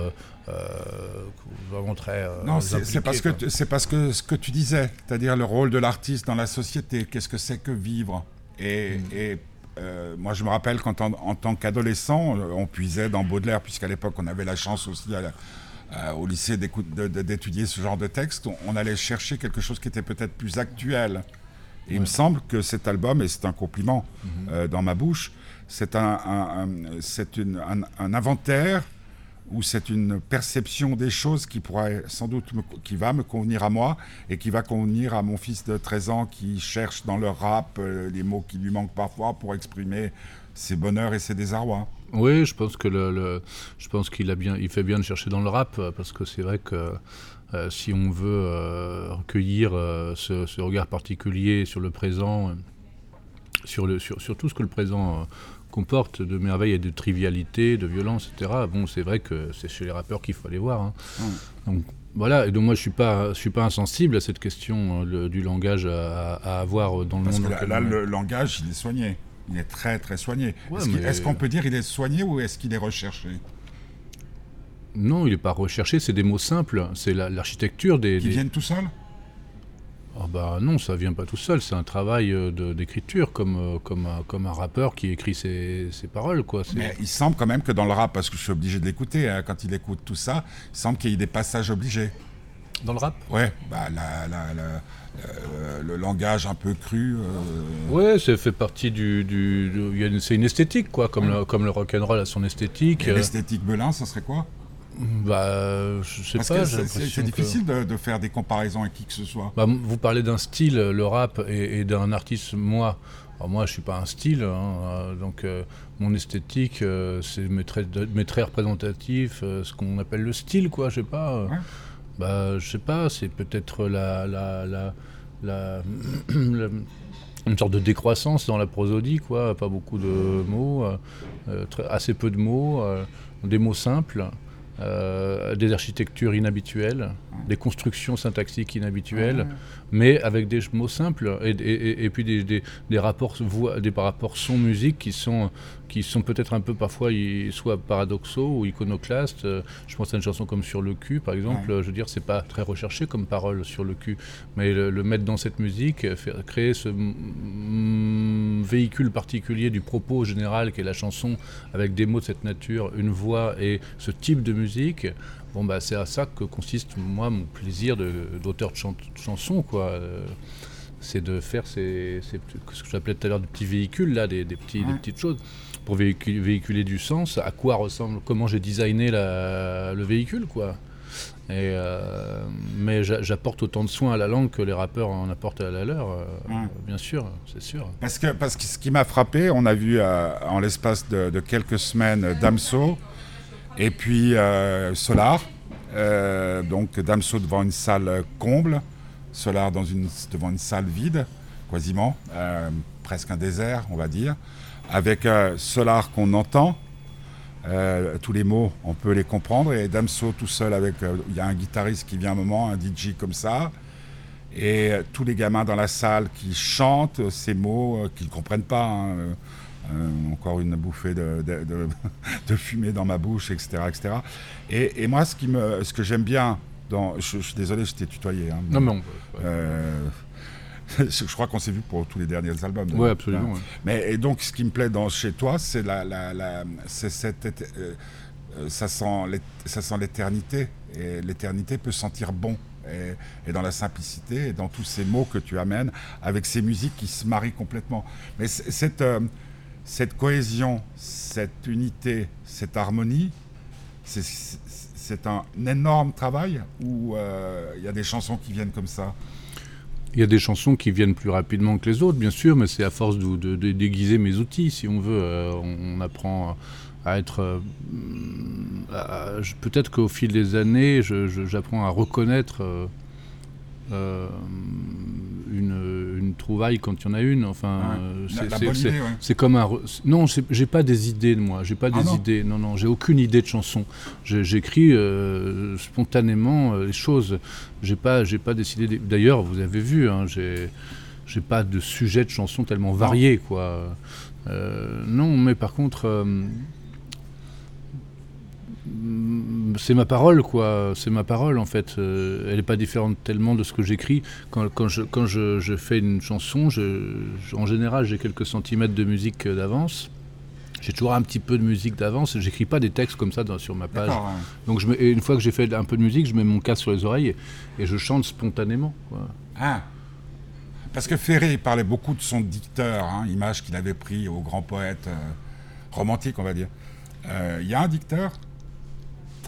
Speaker 5: vraiment très.
Speaker 1: non, c'est parce, que, c'est parce que ce que tu disais, c'est-à-dire le rôle de l'artiste dans la société, qu'est-ce que c'est que vivre? Et. Mm. moi, je me rappelle quand, en, tant qu'adolescent, on puisait dans Baudelaire, puisqu'à l'époque, on avait la chance aussi à euh, au lycée d'étudier ce genre de texte, on, allait chercher quelque chose qui était peut-être plus actuel. Et il me semble que cet album, et c'est un compliment mhm. euh, dans ma bouche, c'est un, un, un, inventaire ou c'est une perception des choses qui pourrait sans doute qui va me convenir à moi et qui va convenir à mon fils de 13 ans qui cherche dans le rap euh, les mots qui lui manquent parfois pour exprimer ses bonheurs et ses désarrois.
Speaker 5: Oui, je pense que le, je pense qu'il a bien, il fait bien de chercher dans le rap parce que c'est vrai que euh, si on veut euh, recueillir euh, ce, regard particulier sur le présent, sur, le, sur, tout ce que le présent comporte de merveilles et de trivialité, de violence, etc. Bon, c'est vrai que c'est chez les rappeurs qu'il faut aller voir. Hein. Donc voilà, et donc moi je suis pas, je suis pas insensible à cette question du langage à, avoir dans le
Speaker 1: monde.
Speaker 5: Parce
Speaker 1: que là, le langage, il est soigné. Il est très très soigné. est-ce, qu'on peut dire qu'il est soigné ou est-ce qu'il est recherché?
Speaker 5: Non, il n'est pas recherché, c'est des mots simples. C'est l'architecture des.
Speaker 1: Qui viennent tout seuls?
Speaker 5: Ah bah non, ça vient pas tout seul, c'est un travail euh, d'écriture, comme, euh, comme, un, comme un rappeur qui écrit ses, ses paroles. Quoi.
Speaker 1: Mais il semble quand même que dans le rap, parce que je suis obligé de l'écouter, hein, quand il écoute tout ça, il semble qu'il y ait des passages obligés.
Speaker 5: Dans le rap
Speaker 1: Ouais, bah, la, la, la euh, le langage un peu cru. Euh...
Speaker 5: Ouais, ça fait partie du. du, c'est une esthétique, quoi, comme, le, comme le rock'n'roll a son esthétique.
Speaker 1: L'esthétique Belin, ça serait quoi
Speaker 5: bah, je sais pas.
Speaker 1: C'est difficile de, faire des comparaisons avec qui que ce soit.
Speaker 5: Bah, vous parlez d'un style, le rap, et, d'un artiste, moi. Alors moi, je suis pas un style, hein, euh, donc euh, mon esthétique, c'est mes traits, représentatifs, ce qu'on appelle le style, quoi, je sais pas. Bah, je sais pas, c'est peut-être la, la, la, la une sorte de décroissance dans la prosodie, quoi. Pas beaucoup de mots, euh, euh, assez peu de mots, euh, des mots simples. Des architectures inhabituelles, des constructions syntaxiques inhabituelles, mais avec des mots simples et, et, puis des, des, des, rapports voix, des rapports son musique qui sont qui sont peut-être un peu parfois soit paradoxaux ou iconoclastes. Je pense à une chanson comme Sur le cul, par exemple. Je veux dire, c'est pas très recherché comme parole sur le cul, mais le, mettre dans cette musique, faire, créer ce véhicule particulier du propos général qui est la chanson, avec des mots de cette nature, une voix et ce type de musique, bon bah c'est à ça que consiste moi mon plaisir d'auteur de, chansons quoi. Euh, c'est de faire ces, ce que j'appelais tout à l'heure des petits véhicules là, des, petits, des petites choses pour véhiculer, du sens. À quoi ressemble, comment j'ai designé le véhicule quoi. Et euh, mais j'apporte autant de soins à la langue que les rappeurs en apportent à la leur, euh, bien sûr, c'est sûr.
Speaker 1: Parce que, parce que ce qui m'a frappé, on a vu euh, en l'espace de, quelques semaines Damso et puis Solar. donc Damso devant une salle comble, Solar dans une, devant une salle vide, quasiment, presque un désert, on va dire, avec Solar qu'on entend euh, tous les mots, on peut les comprendre. Et Damso tout seul avec, euh, il y a un guitariste qui vient un moment, un DJ comme ça, et euh, tous les gamins dans la salle qui chantent ces mots qu'ils ne comprennent pas. Hein, encore une bouffée de, de, fumée dans ma bouche, etc. etc. Et, moi, ce, qui me, ce que j'aime bien, dans, je, suis désolé, je t'ai tutoyé. Hein,
Speaker 5: non, mais
Speaker 1: je crois qu'on s'est vu pour tous les derniers albums.
Speaker 5: Oui, absolument.
Speaker 1: Mais et donc, ce qui me plaît dans chez toi, c'est la, la, la cette, euh, euh, ça sent, l'éternité. Et l'éternité peut sentir bon. Et, dans la simplicité et dans tous ces mots que tu amènes, avec ces musiques qui se marient complètement. Mais cette, euh, cette cohésion, cette unité, cette harmonie, c'est un énorme travail où il y a des chansons qui viennent comme ça?
Speaker 5: Il y a des chansons qui viennent plus rapidement que les autres, bien sûr, mais c'est à force de, déguiser mes outils, si on veut. Euh, on, apprend à être... Euh, peut-être qu'au fil des années, j'apprends à reconnaître euh, une, trouvaille quand il y en a une. Enfin, c'est comme un. Non, j'ai pas des idées de moi. J'ai pas ah des idées. Non, non, j'ai aucune idée de chanson. J'écris euh, spontanément euh, les choses. J'ai pas, j'ai pas décidé. D'ailleurs, vous avez vu, hein, j'ai, j'ai pas de sujet de chanson tellement varié, quoi. non, mais par contre c'est ma parole, quoi. C'est ma parole, en fait. Euh, elle n'est pas différente tellement de ce que j'écris. Quand, quand, je, quand je, fais une chanson, en général, j'ai quelques centimètres de musique d'avance. J'ai toujours un petit peu de musique d'avance. J'écris pas des textes comme ça sur ma page. Donc, je une fois que j'ai fait un peu de musique, je mets mon casque sur les oreilles et, je chante spontanément.
Speaker 1: Ah Parce que Ferré parlait beaucoup de son dicteur, hein, image qu'il avait pris au grand poète euh, romantique, on va dire. Euh, il y a un dicteur?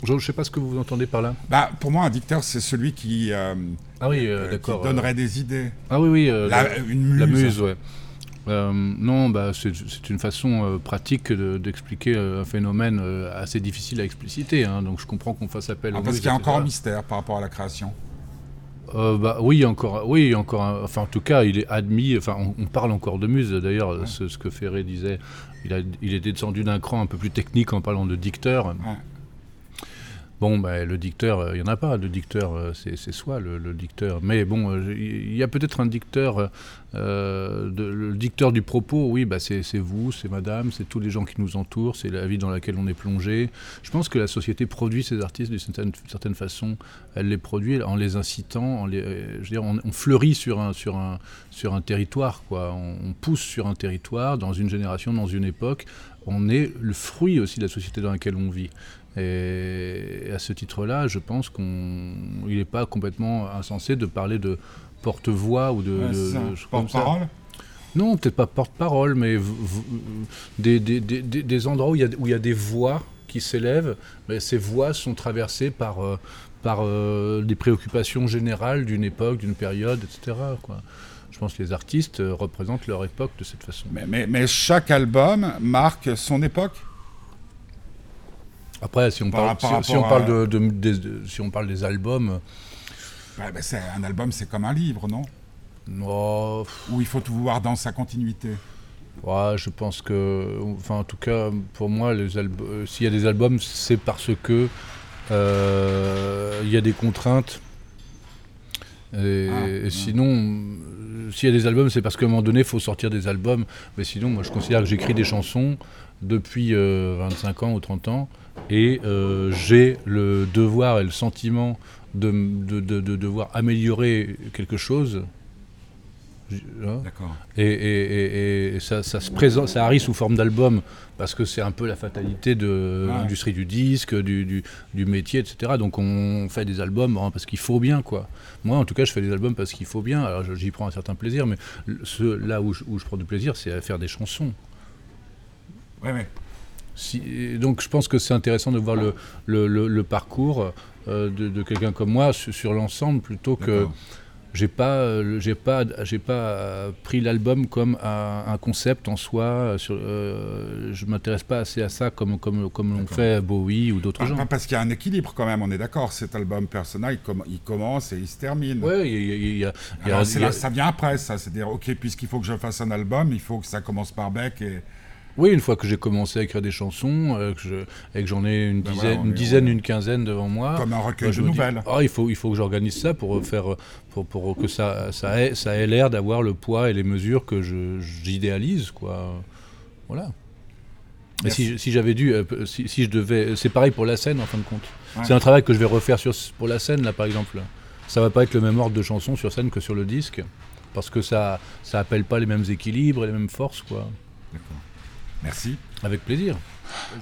Speaker 5: Je ne sais pas ce que vous entendez par là.
Speaker 1: Bah, pour moi, un dicteur, c'est celui qui, euh,
Speaker 5: ah oui, euh, d'accord,
Speaker 1: donnerait des idées.
Speaker 5: Ah oui, oui.
Speaker 1: La, une muse.
Speaker 5: La muse, ouais. non, bah, c'est une façon pratique d'expliquer un phénomène assez difficile à expliciter. Hein, donc je comprends qu'on fasse appel
Speaker 1: ah, Parce qu'il y a encore un mystère par rapport à la création.
Speaker 5: bah, oui, encore, oui, encore. enfin, en tout cas, il est admis. Enfin, on, parle encore de muse. D'ailleurs, ce, ce, que Ferré disait, il, a, il est descendu d'un cran un peu plus technique en parlant de dicteur. Ouais. Bon, ben, le dicteur, il euh, n'y en a pas. Le dicteur, euh, c'est soi, le, dicteur. Mais bon, il euh, y a peut-être un dicteur, le dicteur du propos, oui, bah, c'est vous, c'est madame, c'est tous les gens qui nous entourent, c'est la vie dans laquelle on est plongé. Je pense que la société produit ces artistes d'une certaine, certaine, façon. Elle les produit en les incitant, en les, je dire, on, fleurit sur un, territoire, quoi. On pousse sur un territoire, dans une génération, dans une époque. On est le fruit aussi de la société dans laquelle on vit. Et à ce titre-là, je pense qu'il n'est pas complètement insensé de parler de porte-voix ou de,
Speaker 1: porte-parole?
Speaker 5: Non, peut-être pas porte-parole, mais des, des, des, des, endroits où il, y a, où il y a des voix qui s'élèvent, mais ces voix sont traversées par, euh, par euh, des préoccupations générales d'une époque, d'une période, etc. Quoi. Je pense que les artistes euh, représentent leur époque de cette façon.
Speaker 1: Mais, mais, mais chaque album marque son époque?
Speaker 5: Après, si on parle, si, on parle de, si on parle des albums.
Speaker 1: C'est un album, c'est comme un livre, non? Ou il faut tout voir dans sa continuité?
Speaker 5: Ouais, je pense que, enfin, en tout cas, pour moi, les euh, s'il y a des albums, c'est parce que euh, il y a des contraintes. Et, ah, sinon, s'il y a des albums, c'est parce qu'à un moment donné, il faut sortir des albums. Mais sinon, moi, je considère que j'écris des chansons depuis 25 euh, ans ou 30 ans. Et euh, j'ai le devoir et le sentiment de, de, devoir améliorer quelque chose Hein. Et, ça, se présente, ça arrive sous forme d'album parce que c'est un peu la fatalité de l'industrie du disque, du, métier, etc. Donc on fait des albums hein, parce qu'il faut bien, quoi. Moi, en tout cas, je fais des albums parce qu'il faut bien. Alors j'y prends un certain plaisir, mais là où je, prends du plaisir, c'est à faire des chansons.
Speaker 1: Ouais, ouais.
Speaker 5: Si, donc je pense que c'est intéressant de voir le, parcours euh, de, quelqu'un comme moi sur l'ensemble plutôt que j'ai pas, euh, j'ai pas, j'ai pas euh, pris l'album comme un, concept en soi. Euh, sur, je m'intéresse pas assez à ça comme comme comme l'ont fait Bowie ou d'autres gens.
Speaker 1: Parce qu'il y a un équilibre quand même. On est d'accord. Cet album personnel, il, il, commence et il se termine.
Speaker 5: Oui, il y,
Speaker 1: a. ça vient après ça. C'est-à-dire, ok, puisqu'il faut que je fasse un album, il faut que ça commence par Beck et
Speaker 5: oui, une fois que j'ai commencé à écrire des chansons euh, et que j'en ai une ben dizaine, une, dizaine une quinzaine devant moi.
Speaker 1: Comme un recueil de nouvelles.
Speaker 5: ah, il, faut, il faut que j'organise ça pour, faire, pour, pour que ça, ça ait, ça ait l'air d'avoir le poids et les mesures que j'idéalise. quoi. Voilà. Et si, si j'avais dû, euh, si, si, je devais, c'est pareil pour la scène en fin de compte. C'est un travail que je vais refaire sur, pour la scène là par exemple. Ça va pas être le même ordre de chansons sur scène que sur le disque, parce que ça, ça appelle pas les mêmes équilibres et les mêmes forces quoi. D'accord.
Speaker 1: Merci.
Speaker 5: Avec plaisir.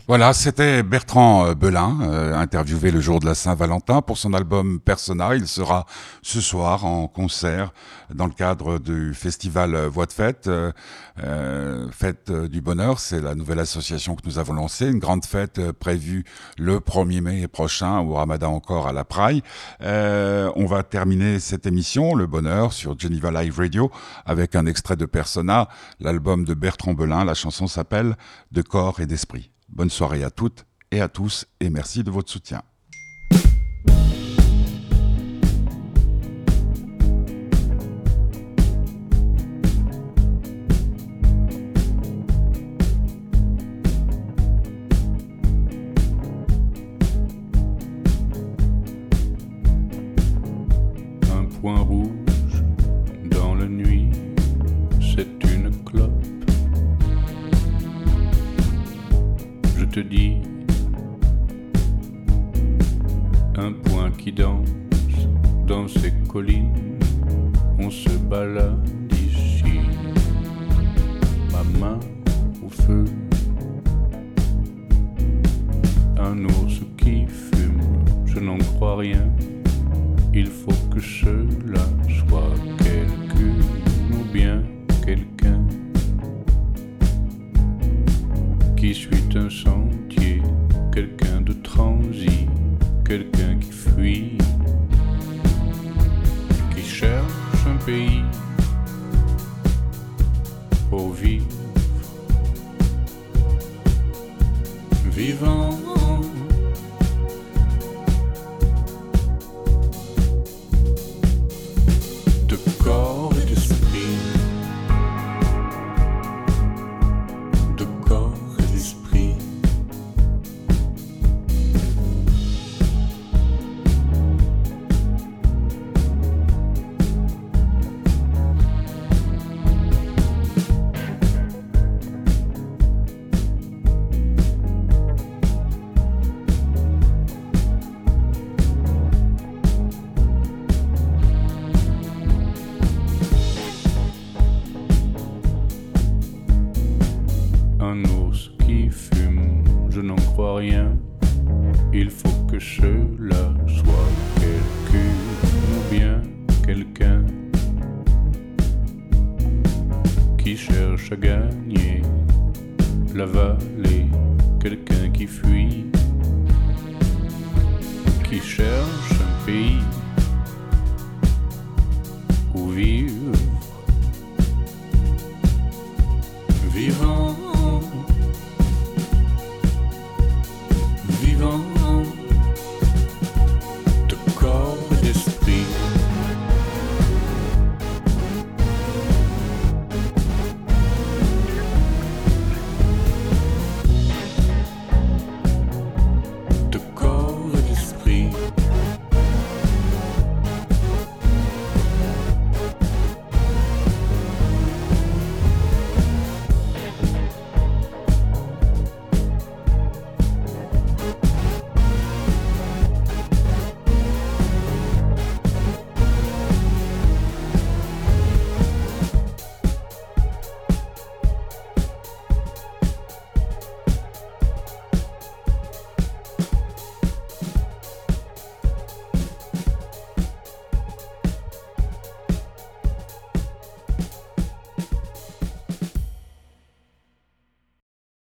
Speaker 1: Voilà, c'était Bertrand euh, Belin, euh, interviewé le jour de la Saint-Valentin pour son album Persona. Il sera ce soir en concert dans le cadre du festival Voix de Fête. Euh, fête du Bonheur, c'est la nouvelle association que nous avons lancée. Une grande fête prévue le 1er mai prochain, au Ramadan encore à la Praille. on va terminer cette émission, Le Bonheur, sur Geneva Live Radio, avec un extrait de Persona, l'album de Bertrand Belin. La chanson s'appelle De corps et d'esprit. Bonne soirée à toutes et à tous et merci de votre soutien.